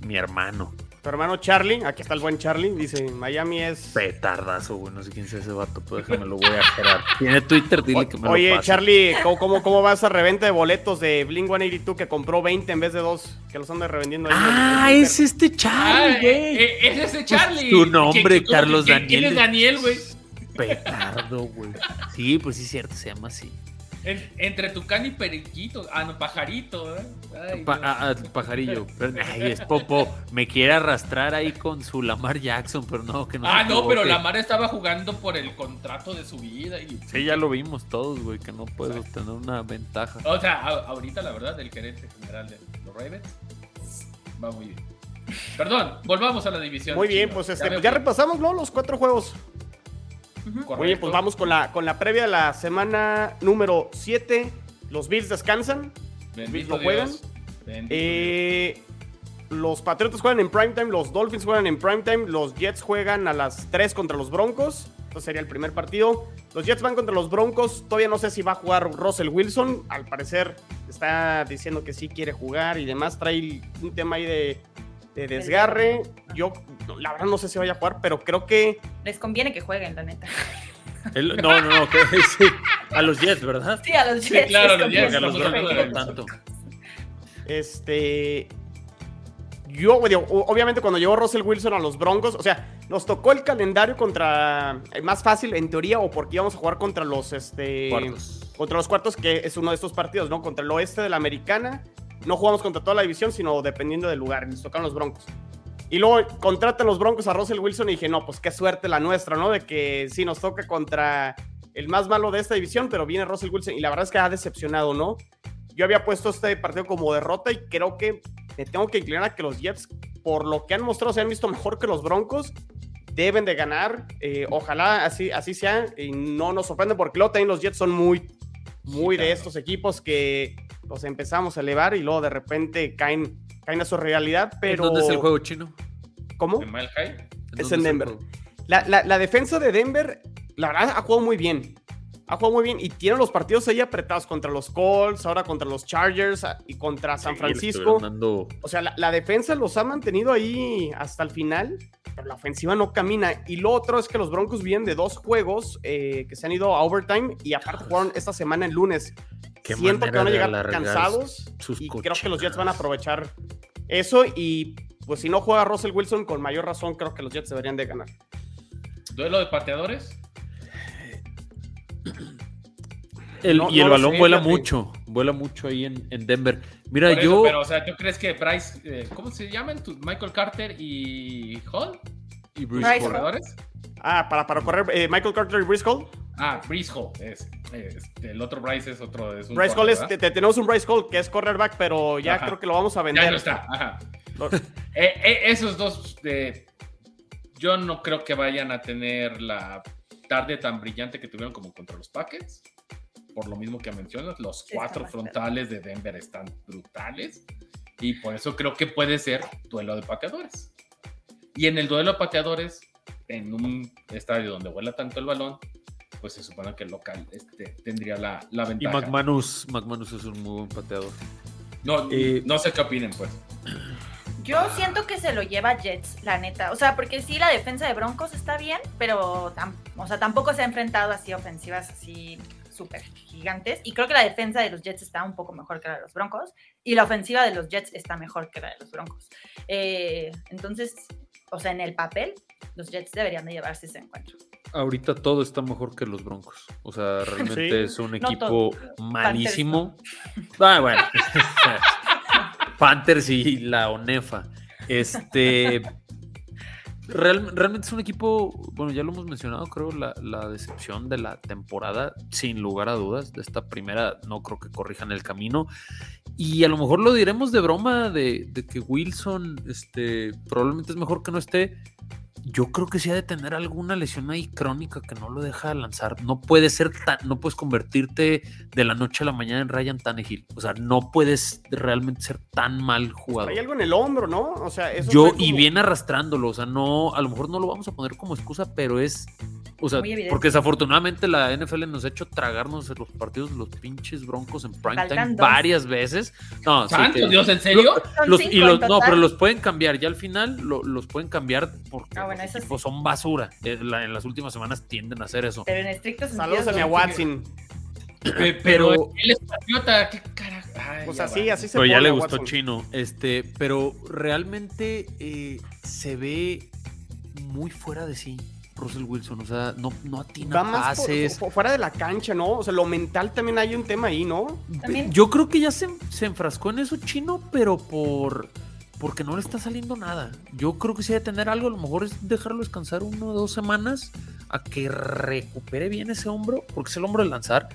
Mi hermano, tu hermano Charlie. Aquí está el buen Charlie. Dice: Miami es. petardazo, güey, no sé quién sea ese vato, pero déjame lo voy a gerar. Tiene Twitter, dile que me lo Oye, pase. Charlie, ¿cómo, cómo, cómo va esa reventa de boletos de Blink 182 que compró 20 en vez de 2? Que los anda revendiendo ahí. Ah, es este Ah, Charlie, güey. eh, eh, es ese Charlie. tu nombre, ¿Quién- quién- Carlos quién- ¿Quién es Daniel. Daniel, güey? Petardo, güey. Sí, pues sí es cierto, se llama así. En- entre Tucán y Periquito. Ah, no, Pajarito, ¿eh? Ay, Pa- Dios. ah, ah, pajarillo. Pero, ay, es Popo. Me quiere arrastrar ahí con su Lamar Jackson, pero no, que no ah, no, pero. Lamar estaba jugando por el contrato de su vida. Y, Sí, ya lo vimos todos, güey, que no puedes obtener una ventaja. O sea, a- ahorita la verdad, el gerente general de los Ravens va muy bien. Perdón, volvamos a la división. Muy bien, chino. pues este, ya repasamos, ¿no? Los cuatro juegos. Correcto. pues vamos con la, con la previa de la semana número 7. Los Bills descansan. Bendito lo juegan. Dios. Bendito Eh, los Patriotas juegan en primetime, los Dolphins juegan en primetime, los Jets juegan a las 3 contra los Broncos. Entonces sería el primer partido. Los Jets van contra los Broncos. Todavía no sé si va a jugar Russell Wilson. Al parecer está diciendo que sí quiere jugar y demás. Trae un tema ahí de, de desgarre. Yo, la verdad, no sé si vaya a jugar, pero creo que Les conviene que jueguen, la neta. El- no, no, no, que, sí, a los Jets, ¿verdad? Sí, a los Sí, Jets. claro, les los Jets, a los no tanto. Este. Yo, digo, obviamente, cuando llegó Russell Wilson a los Broncos, o sea, nos tocó el calendario contra. eh, Más fácil, en teoría, o porque íbamos a jugar contra los. Este, Cuartos. Contra los cuartos, que es uno de estos partidos, ¿no? Contra el oeste de la americana. No jugamos contra toda la división, sino dependiendo del lugar. Nos tocaron los Broncos. Y luego contratan los Broncos a Russell Wilson y dije, no, pues qué suerte la nuestra, ¿no? De que sí nos toca contra el más malo de esta división, pero viene Russell Wilson y la verdad es que ha decepcionado, ¿no? Yo había puesto este partido como derrota y creo que me tengo que inclinar a que los Jets, por lo que han mostrado, se han visto mejor que los Broncos. Deben de ganar. eh, ojalá así, así sea y no nos sorprende porque luego también los Jets son muy, muy de claro. estos equipos que los empezamos a elevar y luego de repente caen, caen a su realidad. Pero, ¿Dónde es el juego chino? ¿Cómo? ¿En Mile High? ¿En Es en el Denver. La, la- la defensa de Denver, la verdad, ha jugado muy bien. Ha jugado muy bien y tiene los partidos ahí apretados contra los Colts, ahora contra los Chargers ah, y contra San Francisco. O sea, la, la defensa los ha mantenido ahí hasta el final, pero la ofensiva no camina. Y lo otro es que los Broncos vienen de dos juegos eh, que se han ido a overtime y aparte jugaron esta semana el lunes. Qué Siento que van a llegar cansados sus y creo que los Jets van a aprovechar eso y pues si no juega Russell Wilson con mayor razón creo que los Jets deberían de ganar. ¿Duelo de pateadores? El- No- y no el balón sé, vuela fíjate. mucho, vuela mucho ahí en, en Denver. Mira, eso, yo. pero, o sea, ¿tú crees que Bryce, eh, ¿cómo se llaman? ¿Tu- Michael Carter y Hall? y Bruce. ¿Corredores? Ah, para, para correr eh, Michael Carter y Bryce Hall. Ah, Bryce Hall. Es, es- el otro Bryce es otro. Es un Bryce Hall es, te- te- tenemos un Bryce Hall que es cornerback, pero ya Ajá. creo que lo vamos a vender. Ya no está. Ajá. Lo- Eh, eh, esos dos, eh, yo no creo que vayan a tener la tarde tan brillante que tuvieron como contra los Packers. Por lo mismo que mencionas, los Sí, cuatro frontales de Denver están brutales. Y por eso creo que puede ser duelo de pateadores. Y en el duelo de pateadores, en un estadio donde vuela tanto el balón, pues se supone que el local este, tendría la, la Y ventaja. McManus, McManus es un muy buen pateador. no, Eh, no sé qué opinen, pues. Yo siento que se lo lleva Jets, la neta. O sea, porque sí, la defensa de Broncos está bien, pero tam- o sea, tampoco se ha enfrentado así ofensivas así súper gigantes. Y creo que la defensa de los Jets está un poco mejor que la de los Broncos. Y la ofensiva de los Jets está mejor que la de los Broncos. Eh, entonces, o sea, en el papel, los Jets deberían de llevarse ese encuentro. Ahorita todo está mejor que los Broncos. O sea, realmente Sí. es un No equipo malísimo. Ah, bueno. Panthers y la ONEFA. Este. real- realmente es un equipo, bueno, ya lo hemos mencionado, creo, la, la decepción de la temporada, sin lugar a dudas. De esta primera, no creo que corrijan el camino. Y a lo mejor lo diremos de broma de, de que Wilson este, probablemente es mejor que no esté. Yo creo que sí ha de tener alguna lesión ahí crónica que no lo deja lanzar. No puede ser tan, no puedes convertirte de la noche a la mañana en Ryan Tannehill. O sea, no puedes realmente ser tan mal jugador. Hay algo en el hombro, ¿no? O sea, eso Yo, como- y viene arrastrándolo, o sea, no, a lo mejor no lo vamos a poner como excusa, pero es, o sea, porque desafortunadamente la NFL nos ha hecho tragarnos los partidos de los pinches broncos en prime Faltan time dos. varias veces. No, sí, Santo que- Dios, ¿en serio? Los- y los- no, pero los pueden cambiar, ya al final lo- los pueden cambiar porque Ah, bueno, los eso sí. equipos son basura. Eh, la- en las últimas semanas tienden a hacer eso. Pero en estricto sentido. Saludos a mi son- Watson. Pe- Pero- Pero él es patriota, qué carajo. Ay, Pues ya así, va. así se Pero ya le gustó Watson. Chino. Este, pero realmente eh, se ve muy fuera de sí. Russell Wilson, o sea, no, no atina Va más pases. por- fuera de la cancha, ¿no? O sea, lo mental también hay un tema ahí, ¿no? También- Yo creo que ya se, se enfrascó en eso chino, pero por porque no le está saliendo nada. Yo creo que sí debe tener algo, a lo mejor es dejarlo descansar uno o dos semanas a que recupere bien ese hombro, porque es el hombro de lanzar,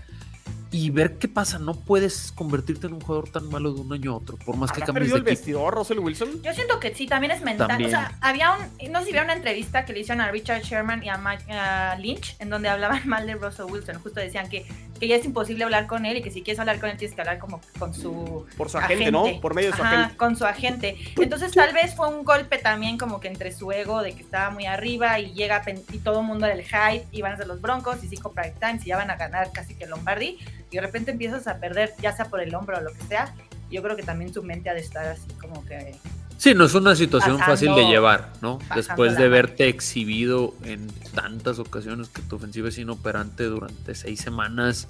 y ver qué pasa. No puedes convertirte en un jugador tan malo de un año a otro, por más que ¿Habrá cambies de el equipo. vestidor, Russell Wilson? Yo siento que sí, también es mental. También. O sea, había un, no sé si vieron una entrevista que le hicieron a Richard Sherman y a, Mike- a Lynch, en donde hablaban mal de Russell Wilson. Justo decían que, que ya es imposible hablar con él y que si quieres hablar con él tienes que hablar como con su Por su agente, ¿no? Por medio de su Ajá, agente. con su agente. Entonces tal vez fue un golpe también como que entre su ego de que estaba muy arriba y llega y todo el mundo era el hype y van a ser los Broncos y cinco prime times y ya van a ganar casi que Lombardi y de repente empiezas a perder ya sea por el hombro o lo que sea. Yo creo que también su mente ha de estar así como que Sí, no es una situación Pasando- fácil de llevar, ¿no? Después de verte exhibido en tantas ocasiones que tu ofensiva es inoperante durante seis semanas,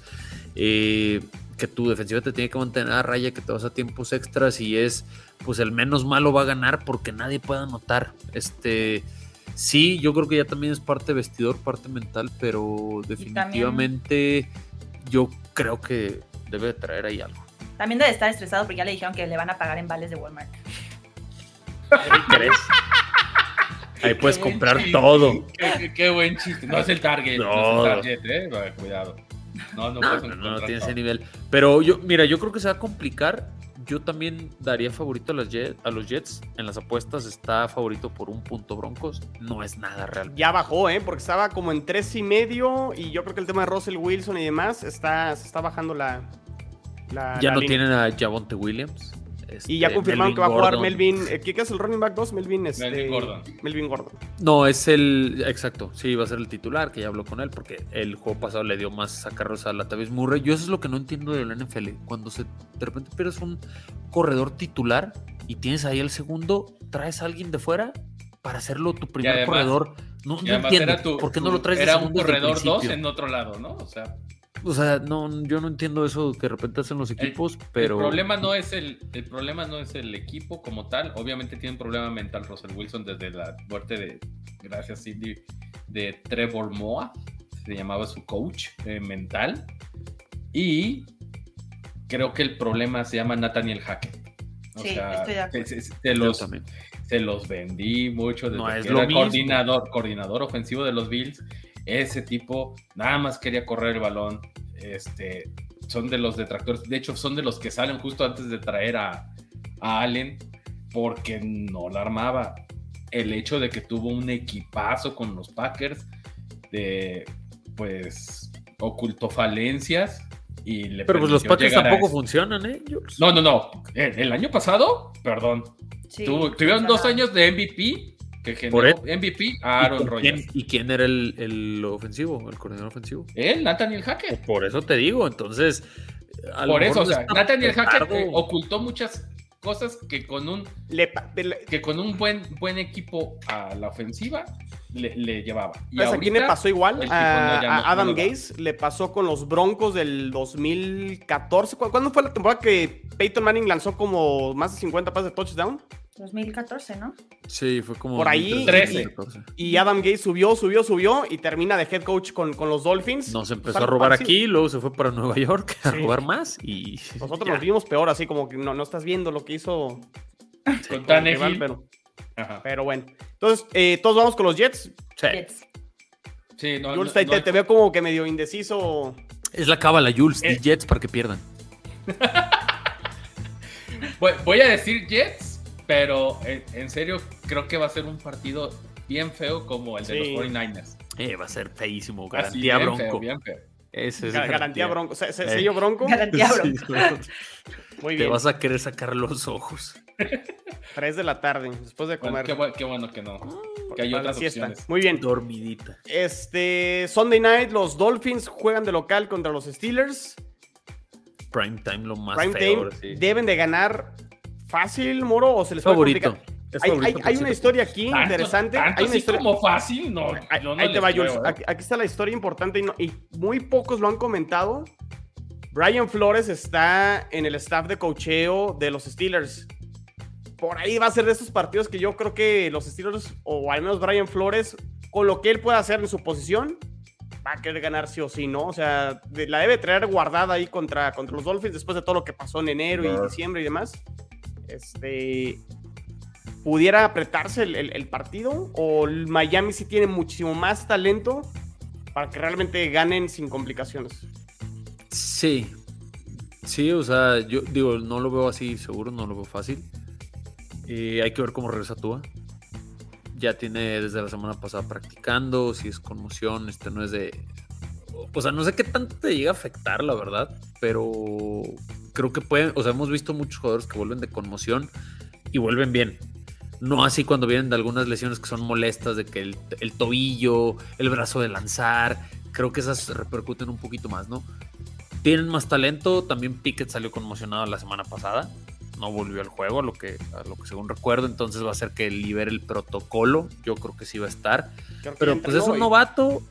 eh, que tu defensiva te tiene que mantener a raya, que te vas a tiempos extras y es, pues el menos malo va a ganar porque nadie puede anotar. Este, sí, yo creo que ya también es parte vestidor, parte mental, pero definitivamente yo creo que debe de traer ahí algo. también debe estar estresado porque ya le dijeron que le van a pagar en vales de Walmart. ¿Crees? Ahí puedes comprar chiste, todo. Qué, qué- qué buen chiste. No es el target. No, No. es el target, eh. Bueno, Cuidado. No, no, No, no, no, tiene ese nivel. Pero yo, mira, yo creo que se va a complicar. Yo también daría favorito a, las Jet- a los Jets. En las apuestas está favorito por un punto Broncos. No es nada real. Ya bajó, ¿eh? Porque estaba como en tres y medio y yo creo que el tema de Russell Wilson y demás está, se está bajando la... la- Ya la no línea. tienen a Javonte Williams. Y ya este, confirmaron Melvin que va a jugar Gordon. Melvin... eh, ¿Qué es el running back 2? Melvin, este, Melvin Gordon. Melvin Gordon. No, es el. Exacto. Sí, va a ser el titular, que ya habló con él, porque el juego pasado le dio más sacarros a Latavius Murray. Yo eso es lo que no entiendo de la NFL. Cuando se, de repente pierdes un corredor titular y tienes ahí el segundo, traes a alguien de fuera para hacerlo tu primer además- corredor. No, no entiendo. tu- ¿Por qué no lo traes de Era un corredor 2 principio? en otro lado, ¿no? O sea, O sea, no, yo no entiendo eso que de repente hacen los equipos, pero. el problema no es el, el problema no es el equipo como tal. Obviamente tiene un problema mental Russell Wilson desde la muerte de, gracias Cindy, de Trevor Moa, se llamaba su coach eh, mental. Y creo que el problema se llama Nathaniel Hackett. O Sí, sea, estoy de acuerdo. se, se- se Yo los, se los vendí mucho desde No es que lo era mismo. coordinador, coordinador ofensivo de los Bills. Ese tipo nada más quería correr el balón. Este, son de los detractores. De hecho, son de los que salen justo antes de traer a, a Allen porque no la armaba. El hecho de que tuvo un equipazo con los Packers, de pues ocultó falencias y le Pero pues los Packers tampoco funcionan, ¿eh? No, no, no. El, el año pasado, perdón, Sí, Tuvo- tuvieron dos años de MVP que Por generó MVP a ¿Y Aaron quién- Rodgers. ¿Y quién era el, el ofensivo, el coordinador ofensivo? Él, Nathaniel Hackett. Por eso te digo, entonces. a lo Por mejor eso, o sea, Nathaniel Hackett eh, ocultó muchas cosas que con un que con un buen buen equipo a la ofensiva le, le llevaba. Y ¿Sabes a quién le ahorita, pasó igual? A, no, Adam no. Gaze le pasó con los Broncos del 2014. ¿Cu- ¿Cuándo fue la temporada que Peyton Manning lanzó como más de 50 pases de touchdown? 2014, ¿no? Sí, fue como. Por ahí, 2013, y- 2014. Y Adam Gaze subió, subió, subió y termina de head coach con, con los Dolphins. Nos empezó Pues a robar aquí, luego se fue para Nueva York a Sí. robar más y. Nosotros ya. nos vimos peor, así como que no, no estás viendo lo que hizo con Tannehill, pero Ajá. Pero bueno. Entonces, eh, todos vamos con los Jets. Sí. Jets. Sí, no, Jules, no- te, hay- te veo como que medio indeciso. Es la cábala, Jules. Eh. Di Jets para que pierdan. Voy, voy a decir Jets, pero en, en serio creo que va a ser un partido bien feo como el de Sí. los 49ers. Eh, va a ser feísimo. Así, Garantía bien bronco. feo, bien feo. Ese es Ga- garantía bronco. Se- se- Eh. sello bronco. Garantía Sí, bronco. Muy Te bien. vas a querer sacar los ojos. 3 de la tarde, después de Bueno, comer. qué, bu- qué bueno que no. Que hay otras siesta. opciones. Muy bien. Dormidita. Este, Sunday night, los Dolphins juegan de local contra los Steelers. Prime time, lo más Prime feo. time, ahora sí. ¿deben de ganar fácil, Moro, o se les puede Favorito. complicar? Es Hay, favorito hay- por hay siete una historia aquí Tanto- interesante. tanto Hay una historia... como fácil, no. Ahí, yo no ahí te les va, creo, Jules. Aquí, aquí está la historia importante y, no- y muy pocos lo han comentado. Brian Flores está en el staff de cocheo de los Steelers. Por ahí va a ser de estos partidos que yo creo que los Steelers, o al menos Brian Flores, con lo que él pueda hacer en su posición, va a querer ganar sí o sí, ¿no? O sea, de- la debe traer guardada ahí contra, contra los Dolphins después de todo lo que pasó en enero y diciembre y demás. Este. ¿Pudiera apretarse el, el- el partido? ¿O el Miami sí tiene muchísimo más talento para que realmente ganen sin complicaciones? Sí. Sí, o sea, yo digo, no lo veo así seguro, no lo veo fácil. Eh, hay que ver cómo regresa Tua. Ya tiene desde la semana pasada practicando, si es conmoción, este no es de... O sea, no sé qué tanto te llega a afectar, la verdad, pero creo que pueden, o sea, hemos visto muchos jugadores que vuelven de conmoción y vuelven bien. No así cuando vienen de algunas lesiones que son molestas, de que el, el tobillo, el brazo de lanzar, creo que esas repercuten un poquito más, ¿no? Tienen más talento. También Pickett salió conmocionado la semana pasada. No volvió al juego, a lo que, a lo que según recuerdo. Entonces va a ser que libere el protocolo. Yo creo que sí va a estar. Pero pues es un novato.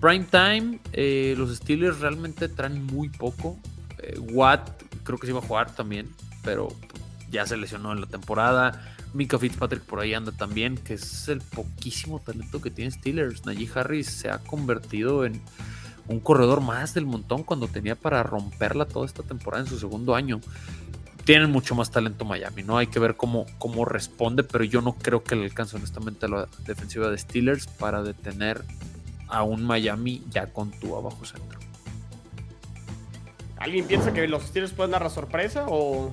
Prime time. eh, los Steelers realmente traen muy poco. Eh, Watt creo que sí va a jugar también. Pero ya se lesionó en la temporada. Mika Fitzpatrick por ahí anda también. Que es el poquísimo talento que tiene Steelers. Najee Harris se ha convertido en un corredor más del montón cuando tenía para romperla toda esta temporada en su segundo año. Tienen mucho más talento Miami, ¿no? Hay que ver cómo, cómo responde, pero yo no creo que le alcance honestamente a la defensiva de Steelers para detener a un Miami ya con tu abajo centro. ¿Alguien piensa que los Steelers pueden dar la sorpresa o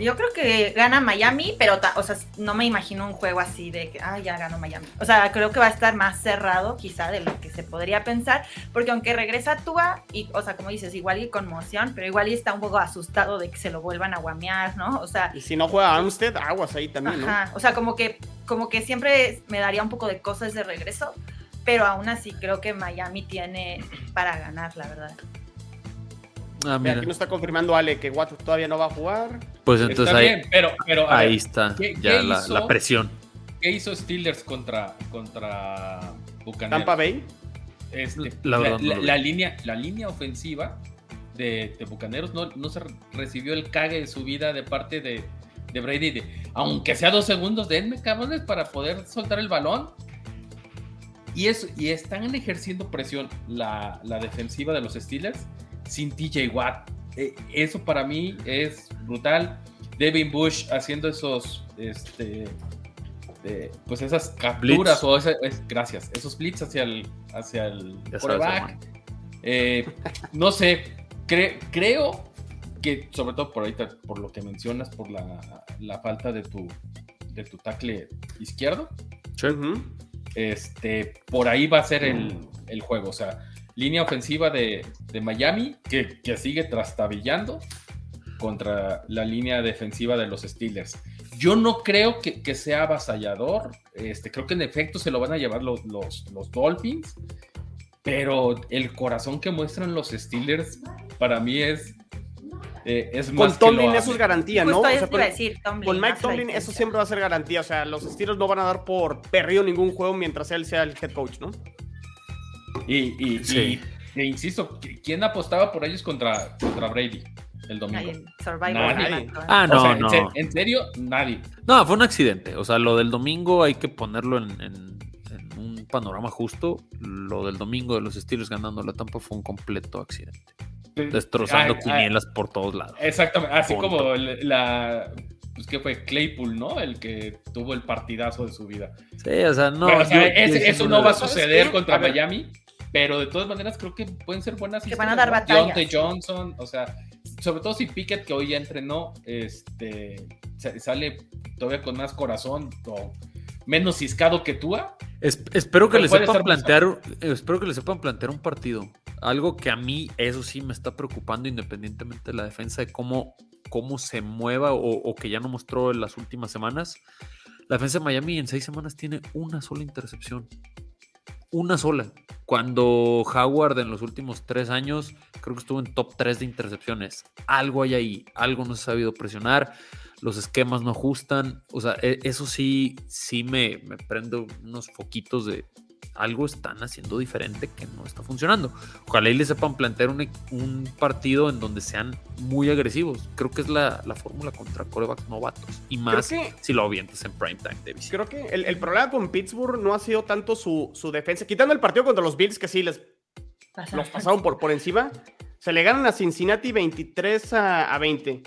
Yo creo que gana Miami, pero ta- o sea, no me imagino un juego así de que, ah, ya ganó Miami. O sea, creo que va a estar más cerrado quizá de lo que se podría pensar, porque aunque regresa Tua, y, o sea, como dices, igual y conmoción, pero igual y está un poco asustado de que se lo vuelvan a guamear, ¿no? O sea, y si no juega Armstead, aguas ahí también, ¿no? Ajá, o sea, como que, como que siempre me daría un poco de cosas de regreso, pero aún así creo que Miami tiene para ganar, la verdad. Ah, Mira, aquí nos está confirmando Ale que Watt todavía no va a jugar. Pues entonces Está ahí, bien, pero, ahí ver, está ¿qué- ya qué la, hizo? la presión. ¿qué hizo Steelers contra, contra Buccaneers? Tampa Bay. Este, La no línea, la línea ofensiva de, de Bucaneros no, no se re- recibió el cague de su vida de parte de, de Brady. De, aunque sea dos segundos, denme cabrones para poder soltar el balón. Y, eso, y están ejerciendo presión la, la defensiva de los Steelers sin TJ Watt. Eh, eso para mí es brutal. Devin Bush haciendo esos, este, eh, pues esas capturas Blitz. o ese- es- gracias, esos blitz hacia el, hacia el quarterback. Eh, no sé, cre- creo que sobre todo por ahorita, por lo que mencionas, por la, la falta de tu, de tu tackle izquierdo, este, por ahí va a ser el, el juego. O sea, línea ofensiva de, de Miami que, que sigue trastabillando contra la línea defensiva de los Steelers. Yo no creo que, que sea avasallador. Este, creo que en efecto se lo van a llevar los, los, los Dolphins. Pero el corazón que muestran los Steelers para mí es, eh, es más Con que Tomlin eso es garantía, ¿no? Justo O eso sea, te con, iba a decir, Tomlin. con Mike Tomlin eso siempre va a ser garantía. O sea, los Steelers no van a dar por perdido ningún juego mientras él sea el head coach, ¿no? Y, y- Sí. y- e insisto, ¿quién apostaba por ellos contra, contra Brady el domingo? Survivor. Nadie. Ah, O no, sea, no. en serio, nadie. No, fue un accidente. O sea, lo del domingo hay que ponerlo en, en- en un panorama justo. Lo del domingo de los Steelers ganando la Tampa fue un completo accidente. Destrozando Ah, ah, quinielas por todos lados. Exactamente, así Punto. como el- la. Pues que fue Claypool, ¿no? El que tuvo el partidazo de su vida. Sí, o sea, no. Pero, o sea, yo- ese- yo eso no va a ¿Sabes suceder contra A ver. Pero de todas maneras creo que pueden ser buenas Que van a dar batallas. Deontay Johnson, o sea, sobre todo si Pickett, que hoy ya entrenó, este, sa- sale todavía con más corazón o menos ciscado que Tua. Es- espero que le sepan plantear, espero que le sepan plantear un partido. Algo que a mí, eso sí, me está preocupando independientemente de la defensa, de cómo, cómo se mueva o, o que ya no mostró en las últimas semanas. La defensa de Miami en seis semanas tiene una sola intercepción. Una sola. Cuando Howard en los últimos tres años creo que estuvo en top 3 de intercepciones. Algo hay ahí, algo no se ha sabido presionar, los esquemas no ajustan. O sea, e- eso sí, sí me, me prendo unos foquitos de algo están haciendo diferente que no está funcionando. Ojalá y le sepan plantear un, un partido en donde sean muy agresivos. Creo que es la, la fórmula contra corebacks novatos. Y más que- si lo avientas en primetime de visita. Creo que el, el problema con Pittsburgh no ha sido tanto su, su defensa. Quitando el partido contra los Bills, que sí les los pasaron por, por encima. Se le ganan a Cincinnati 23 a, a 20.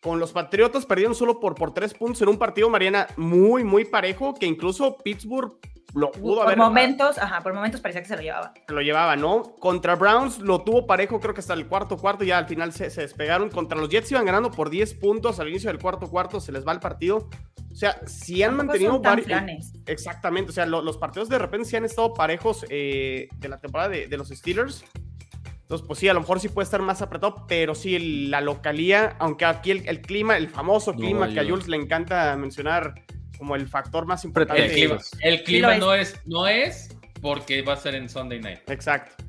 Con los Patriotas perdieron solo por, por 3 puntos en un partido, Mariana, muy, muy parejo, que incluso Pittsburgh lo pudo por haber. momentos, ajá, por momentos parecía que se lo llevaba. Lo llevaba, ¿no? Contra Browns lo tuvo parejo, creo que hasta el cuarto cuarto, ya al final se, se despegaron. Contra los Jets iban ganando por 10 puntos al inicio del cuarto cuarto, se les va el partido. O sea, si han mantenido varios. planes. Exactamente, o sea, lo- los partidos de repente sí han estado parejos eh, de la temporada de, de los Steelers. Entonces, pues sí, a lo mejor sí puede estar más apretado, pero sí, el- la localía, aunque aquí el, el clima, el famoso No, clima que a Jules le encanta mencionar como el factor más El importante. clima, el clima lo es. no es, no es porque va a ser en Sunday night. Exacto.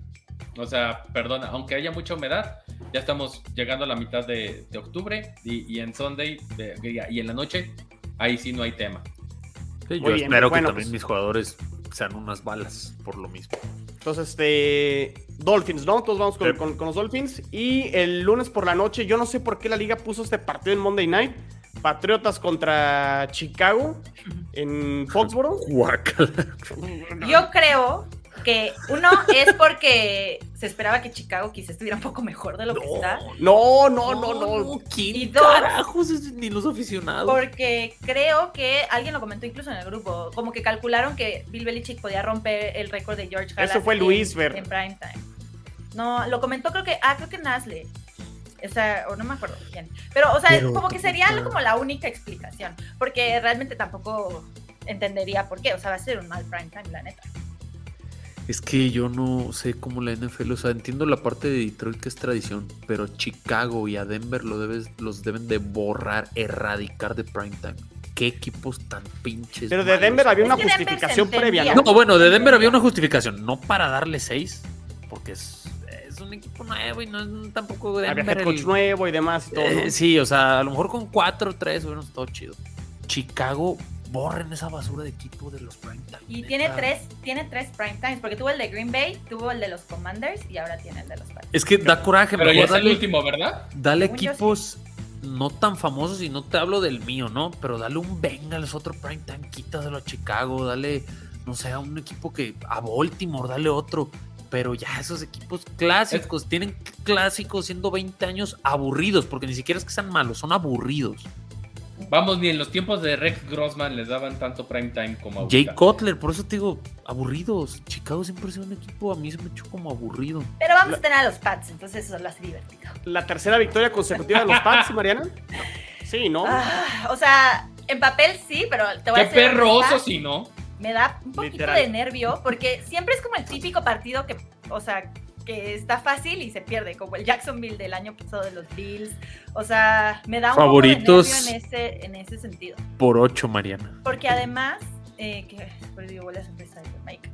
O sea, perdona, aunque haya mucha humedad, ya estamos llegando a la mitad de, de octubre y, y en Sunday de- y en la noche, ahí sí no hay tema. Sí, yo Muy bien, espero bueno, que también pues- mis jugadores sean unas balas por lo mismo. Entonces, este. Dolphins, ¿no? Todos vamos con, Sí. con- con los Dolphins. Y el lunes por la noche, yo no sé por qué la liga puso este partido en Monday Night. Patriotas contra Chicago en Foxborough. Yo creo que uno es porque se esperaba que Chicago quizás estuviera un poco mejor de lo que está. No, no, no, no. ¿Quién Y dos- carajos es- ni los aficionados? Porque creo que alguien lo comentó incluso en el grupo, como que calcularon que Bill Belichick podía romper el récord de George Halas Eso fue en- Luis Ver. en prime time. No, lo comentó creo que, ah, creo que Nasle. O sea, o no me acuerdo bien. Pero, o sea, Pero, como que sería como la única explicación. Porque realmente tampoco entendería por qué. O sea, va a ser un mal prime time, la neta. Es que yo no sé cómo la NFL, o sea, entiendo la parte de Detroit que es tradición, pero Chicago y a Denver lo debes, los deben de borrar, erradicar de primetime. ¿Qué equipos tan pinches? Pero de malos Denver había una justificación previa. No, bueno, de Denver había una justificación, no para darle seis, porque es, es un equipo nuevo y no es tampoco Había Denver. head coach el- nuevo y demás y todo. ¿no? Eh, sí, o sea, a lo mejor con cuatro o tres hubiera todo chido. Chicago, borren esa basura de equipo de los primetime. Y neta. tiene tres, tiene tres prime times, porque tuvo el de Green Bay, tuvo el de los Commanders y ahora tiene el de los Pats. Es que da coraje, Pero ya es el dale- último, ¿verdad? Dale Según equipos no tan famosos y no te hablo del mío, ¿no? Pero dale un Bengals, otro primetime, quítaselo a Chicago, dale, no sé, a un equipo que a Baltimore, dale otro. Pero ya esos equipos clásicos, tienen clásicos siendo 20 años aburridos, porque ni siquiera es que sean malos, son aburridos. Vamos, ni en los tiempos de Rex Grossman les daban tanto prime time como Jay ahorita. Cutler, por eso te digo, aburridos. Chicago siempre ha sido un equipo, a mí se me echó como aburrido. Pero vamos La- a tener a los Pats, entonces eso lo hace divertido. La tercera victoria consecutiva de los Pats, Mariana. Sí, ¿no? Ah, o sea, en papel sí, pero te voy a Qué ser perro honesta, oso, si no. Me da un poquito Literal. de nervio porque siempre es como el típico partido que, o sea, que está fácil y se pierde, como el Jacksonville del año pasado de los Bills. O sea, me da un Favoritos. poco de nervio en ese, en ese sentido. Por 8, Mariana. Porque además, eh, que Mike.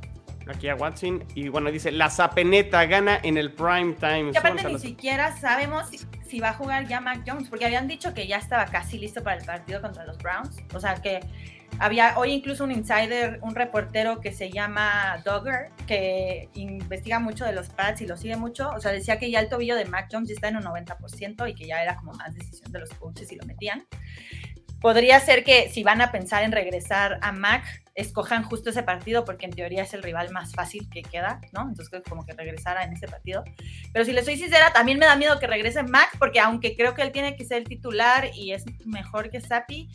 Aquí a Watson. Y bueno, dice, la zapeneta gana en el prime time. Que aparte ni siquiera sabemos si, si va a jugar ya Mac Jones, porque habían dicho que ya estaba casi listo para el partido contra los Browns. O sea que había hoy incluso un insider, un reportero que se llama Dogger, que investiga mucho de los Pats y lo sigue mucho. O sea, decía que ya el tobillo de Mac Jones ya está en un 90% y que ya era como más decisión de los coaches si lo metían. Podría ser que si van a pensar en regresar a Mac, escojan justo ese partido porque en teoría es el rival más fácil que queda, ¿no? Entonces como que regresara en ese partido. Pero si le soy sincera, también me da miedo que regrese Mac, porque aunque creo que él tiene que ser el titular y es mejor que Sapi,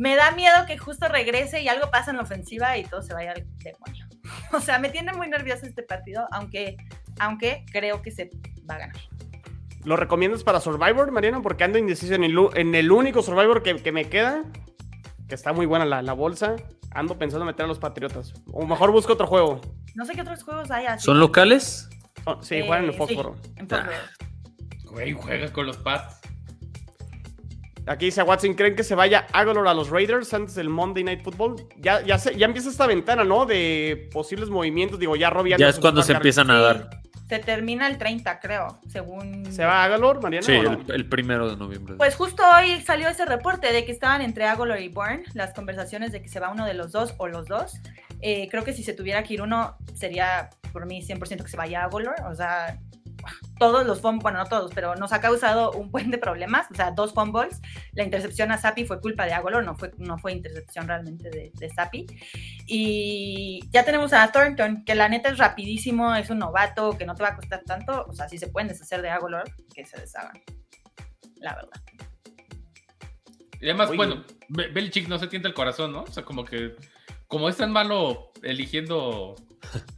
me da miedo que justo regrese y algo pasa en la ofensiva y todo se vaya al demonio. O sea, me tiene muy nervioso este partido, aunque, aunque creo que se va a ganar. ¿Lo recomiendas para Survivor, Mariano? Porque ando indeciso en el, en el único Survivor que, que me queda, que está muy buena la, la bolsa. Ando pensando en meter a los Patriotas. O mejor busco otro juego. No sé qué otros juegos hay así. ¿Son locales? Oh, sí, Eh, juegan en el sí, fósforo. en Fósforo. Güey, juegas con los Pats. Aquí dice Watson, ¿creen que se vaya Aguilar a los Raiders antes del Monday Night Football? Ya, ya, se- ya empieza esta ventana, ¿no? De posibles movimientos. Digo, ya Robbie Ya es cuando se empiezan a dar. Se termina el 30, creo, según... ¿Se va Aguilar, Mariano? Sí, no? el, el primero de noviembre. Pues justo hoy salió ese reporte de que estaban entre Aguilar y Bourne, las conversaciones de que se va uno de los dos o los dos. Eh, creo que si se tuviera que ir uno, sería por mí 100% que se vaya Aguilar. O sea, todos los fumbles, bueno, no todos, pero nos ha causado un buen de problemas. O sea, dos fumbles. La intercepción a Sapi fue culpa de Aguilar, no fue, no fue intercepción realmente de, de Sapi. Y ya tenemos a Thornton, que la neta es rapidísimo, es un novato, que no te va a costar tanto. O sea, si se pueden deshacer de Aguilar, que se deshagan. La verdad. Y además, Oye. bueno, Be- Belichick no se tienta el corazón, ¿no? O sea, como que, como es tan malo eligiendo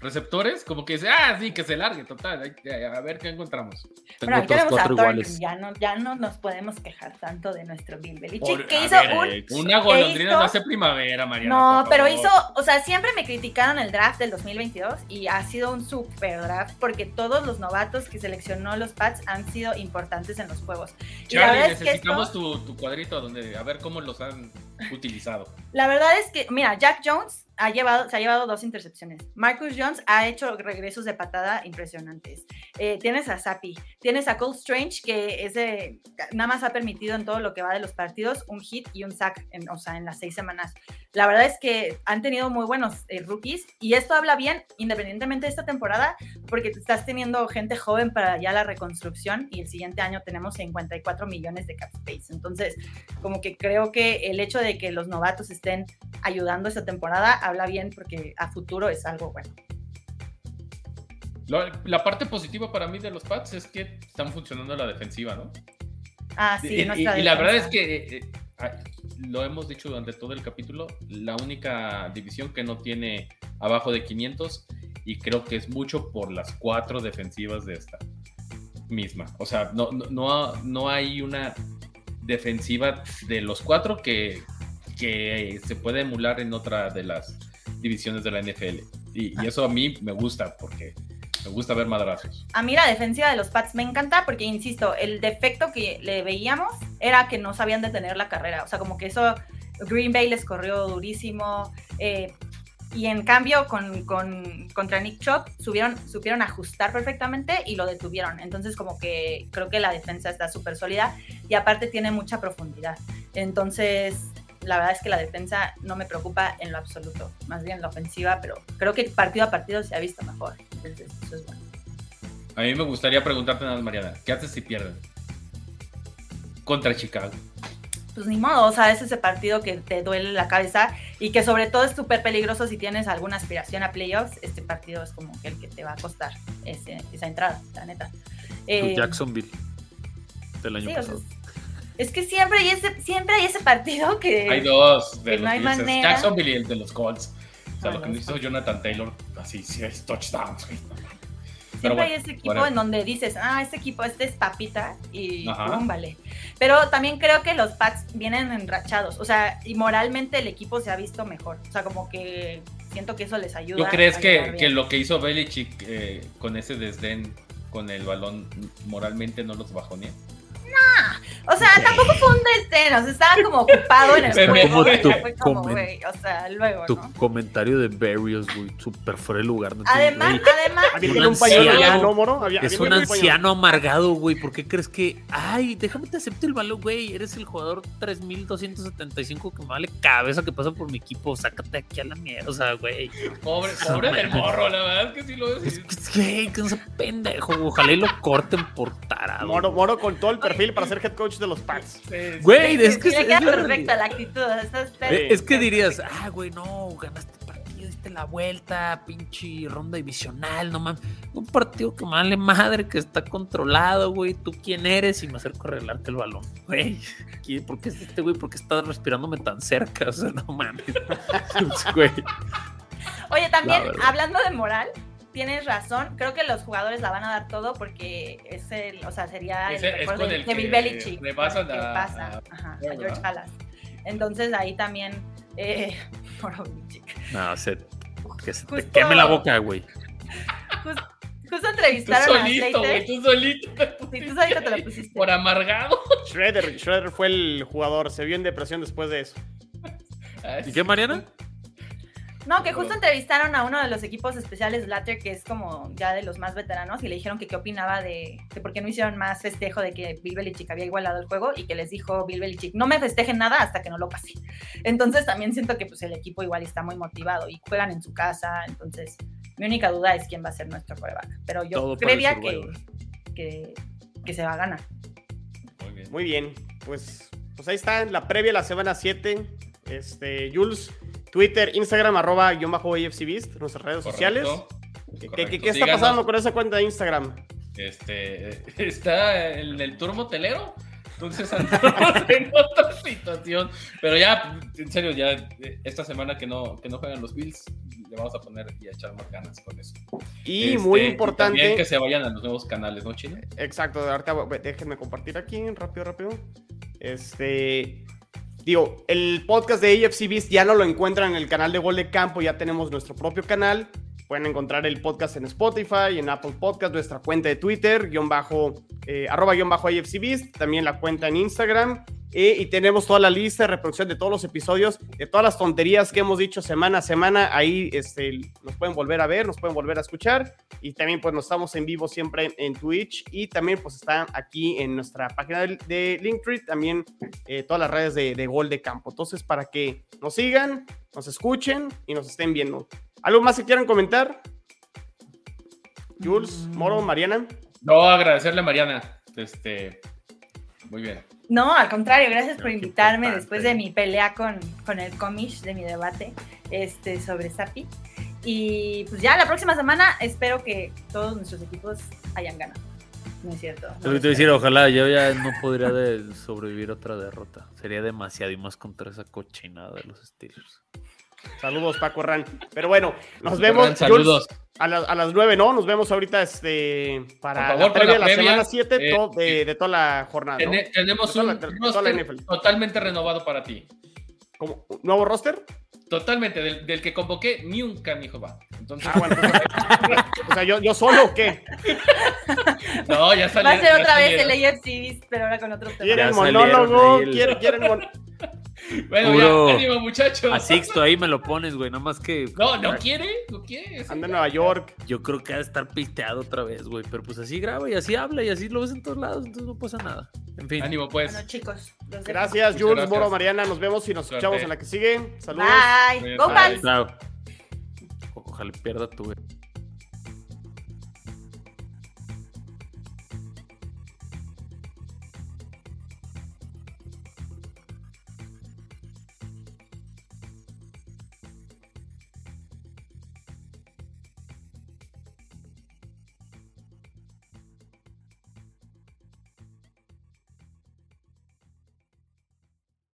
receptores, como que dice, ah, sí, que se largue, total, a ver qué encontramos. Ahí otros tenemos a cuatro Thornton, iguales. ya no, ya no nos podemos quejar tanto de nuestro Bill Belichick, que hizo ver, un... Una golondrina hizo- no hace primavera, Mariana. No, pero hizo, o sea, siempre me criticaron el draft del 2022 y ha sido un super draft porque todos los novatos que seleccionó los Pats han sido importantes en los juegos. Y la Charlie, es que necesitamos esto- tu, tu cuadrito donde a ver cómo los han utilizado. La verdad es que, mira, Jack Jones ha llevado, se ha llevado dos intercepciones. Marcus Jones ha hecho regresos de patada impresionantes. Eh, tienes a Sapi, tienes a Cole Strange, que es de- nada más ha permitido en todo lo que va de los partidos un hit y un sack, en, o sea, en las seis semanas. La verdad es que han tenido muy buenos eh, rookies y esto habla bien, independientemente de esta temporada, porque estás teniendo gente joven para ya la reconstrucción y el siguiente año tenemos 54 millones de cap space. Entonces, como que creo que el hecho de que los novatos estén ayudando esta temporada habla bien porque a futuro es algo bueno. La parte positiva para mí de los Pats es que están funcionando la defensiva, ¿no? Ah, sí, y, y- y la verdad es que, eh, ah, lo hemos dicho durante todo el capítulo, la única división que no tiene abajo de 500 y creo que es mucho por las cuatro defensivas de esta misma. O sea, no, no, no hay una defensiva de los cuatro que, que se puede emular en otra de las divisiones de la NFL. Y, y eso a mí me gusta porque me gusta ver madrazos. A mí la defensiva de los Pats me encanta porque, insisto, el defecto que le veíamos era que no sabían detener la carrera. O sea, como que eso, Green Bay les corrió durísimo. eh, y en cambio, con, con- contra Nick Chubb, subieron, supieron ajustar perfectamente y lo detuvieron. Entonces, como que creo que la defensa está súper sólida y aparte tiene mucha profundidad. Entonces, la verdad es que la defensa no me preocupa en lo absoluto. Más bien la ofensiva, pero creo que partido a partido se ha visto mejor. Entonces, eso es bueno. A mí me gustaría preguntarte nada más, Mariana, ¿qué haces si pierden? Contra Chicago. pues ni modo, o sea, es ese partido que te duele la cabeza y que sobre todo es súper peligroso si tienes alguna aspiración a playoffs, este partido es como el que te va a costar ese- esa entrada, la neta. Eh, Jacksonville del año sí, o sea, pasado. Es que siempre hay ese, siempre hay ese partido que... Hay dos de los no hay manera. Jacksonville y el de los Colts. O sea, Ah, lo que hizo. Jonathan Taylor, así, sí es touchdowns. Siempre bueno, hay ese equipo en donde dices, ah, este equipo, este es papita y pum, vale. Pero también creo que los Pats vienen enrachados, o sea, y moralmente el equipo se ha visto mejor. O sea, como que siento que eso les ayuda. ¿Tú crees que, que lo que hizo Belichick eh, con ese desdén con el balón moralmente no los bajonea? O sea, tampoco fue un desdén, o sea, estaba como ocupado en el juego. como güey, tu Fue como, güey, o sea, luego, Tu ¿no? comentario de Barrios, güey, súper fuera de lugar. no Además, además, Había Un pañuelo ya. ¿no, Moro? Había- Es un anciano amargado, güey. ¿Por qué crees que, ay, déjame te acepto el balón, güey? Eres el jugador 3275 que me vale cabeza que pasa por mi equipo. Sácate aquí a la mierda, o sea, güey. Pobre, pobre del morro, la verdad es que sí lo Es es. que, güey, que no pendejo. Ojalá y lo corten por tarado. Moro, Moro con todo el perfil para ser head coach de los Pats. Güey, es que le es, queda es la perfecta la actitud. Eh, Es que dirías, ah, güey, no, ganaste partido diste la vuelta, pinche ronda divisional, no mames. Un partido que me vale madre, que está controlado, güey. ¿Tú quién eres? Y me acerco a arreglarte el balón. Güey, ¿qué- ¿por qué es este güey? ¿Por qué estás respirándome tan cerca? O sea, no mames. güey. Oye, también, hablando de moral, tienes razón. Creo que los jugadores la van a dar todo porque es el, o sea, sería el Ese recuerdo de, Bill Belichick. rebasan que a- pasa, a- ajá, a. George Halas. Entonces ahí también, eh. No, se, que se te Justo- queme la boca, güey. Justo, justo Tú entrevistaron a solito, güey, Slater. tú solito. Sí, tú solito te lo pusiste. Por amargado. Schroeder, Schroeder fue el jugador, se vio en depresión después de eso. ¿Y qué, Mariana? No, que justo entrevistaron a uno de los equipos especiales Blatter, que es como ya de los más veteranos, y le dijeron que qué opinaba de, de por qué no hicieron más festejo de que Bill Belichick había igualado el juego, y que les dijo Bill Belichick, no me festejen nada hasta que no lo pase. Entonces también siento que pues el equipo igual está muy motivado y juegan en su casa, entonces mi única duda es quién va a ser nuestro coreback. Pero yo Todo creería que, que, que se va a ganar. Muy bien. Muy bien, pues, pues ahí está, la previa de la semana 7. Este, Jules, Twitter, Instagram, arroba guion bajo AFCBeast, nuestras redes sociales. Correcto, ¿Qué, está pasando con esa cuenta de Instagram? Este, está en el turno telero. Entonces andamos en otra situación. Pero ya, en serio, ya eh, esta semana que no, que no juegan los Bills, le vamos a poner y a echar más ganas con eso. Y Este, muy y importante. también que se vayan a los nuevos canales, ¿no, Chino? Exacto, ahorita déjenme compartir aquí, rápido, rápido. Este. Digo, el podcast de AFC Beast ya no lo encuentran en el canal de Gol de Campo, ya tenemos nuestro propio canal. Pueden encontrar el podcast en Spotify, en Apple Podcast, nuestra cuenta de Twitter, guion bajo, eh, arroba guion bajo AFC Beast, también la cuenta en Instagram. Y tenemos toda la lista de reproducción de todos los episodios, de todas las tonterías que hemos dicho semana a semana. Ahí este, nos pueden volver a ver, nos pueden volver a escuchar. Y también pues nos estamos en vivo siempre en Twitch y también pues está aquí en nuestra página de, de Linktree también eh, todas las redes de, de Gol de Campo. Entonces para que nos sigan, nos escuchen y nos estén viendo. ¿Algo más que quieran comentar? Jules, Moro, Mariana. No, agradecerle a Mariana. Este, muy bien. No, al contrario, gracias por invitarme importante. después de mi pelea con, con el comish, de mi debate este, sobre Sapi. Y pues ya la próxima semana espero que todos nuestros equipos hayan ganado. No es cierto. no te voy a decir, ojalá yo ya no podría de sobrevivir a otra derrota. Sería demasiado y más contra esa cochinada de los Steelers. Saludos, Paco Ran. Pero bueno, nos vemos. Saludos. a, las- a las 9, ¿no? Nos vemos ahorita este, para favor, la previa de la la previa, semana 7 eh, de, de toda la jornada. tenemos Toda la- un toda la roster NFL. totalmente renovado para ti. ¿Cómo? ¿Un ¿Nuevo roster? Totalmente, del, del que convoqué, ni un canijo va. Entonces, Ah, bueno. pues, o sea, ¿yo, ¿yo solo o qué? no, ya salió. Va a ser otra vez salieron. el AFC pero ahora con otro tema. ¿Quieren monólogo? ¿Quieren, quieren mon- Bueno, Puro- ya, ánimo, muchachos. A Sixto ahí me lo pones, güey. Nada más que. No, no quiere, no quiere. Anda en. Nueva York. Yo creo que ha de estar pisteado otra vez, güey. Pero pues así graba y así habla y así lo ves en todos lados. Entonces no pasa nada. En fin. Ánimo, pues. Bueno, chicos. Gracias, Jules, gracias. Moro, Mariana. Nos vemos y nos Suerte. escuchamos en la que sigue. Saludos. Bye. Bye. Chao. Ojalá pierda tu.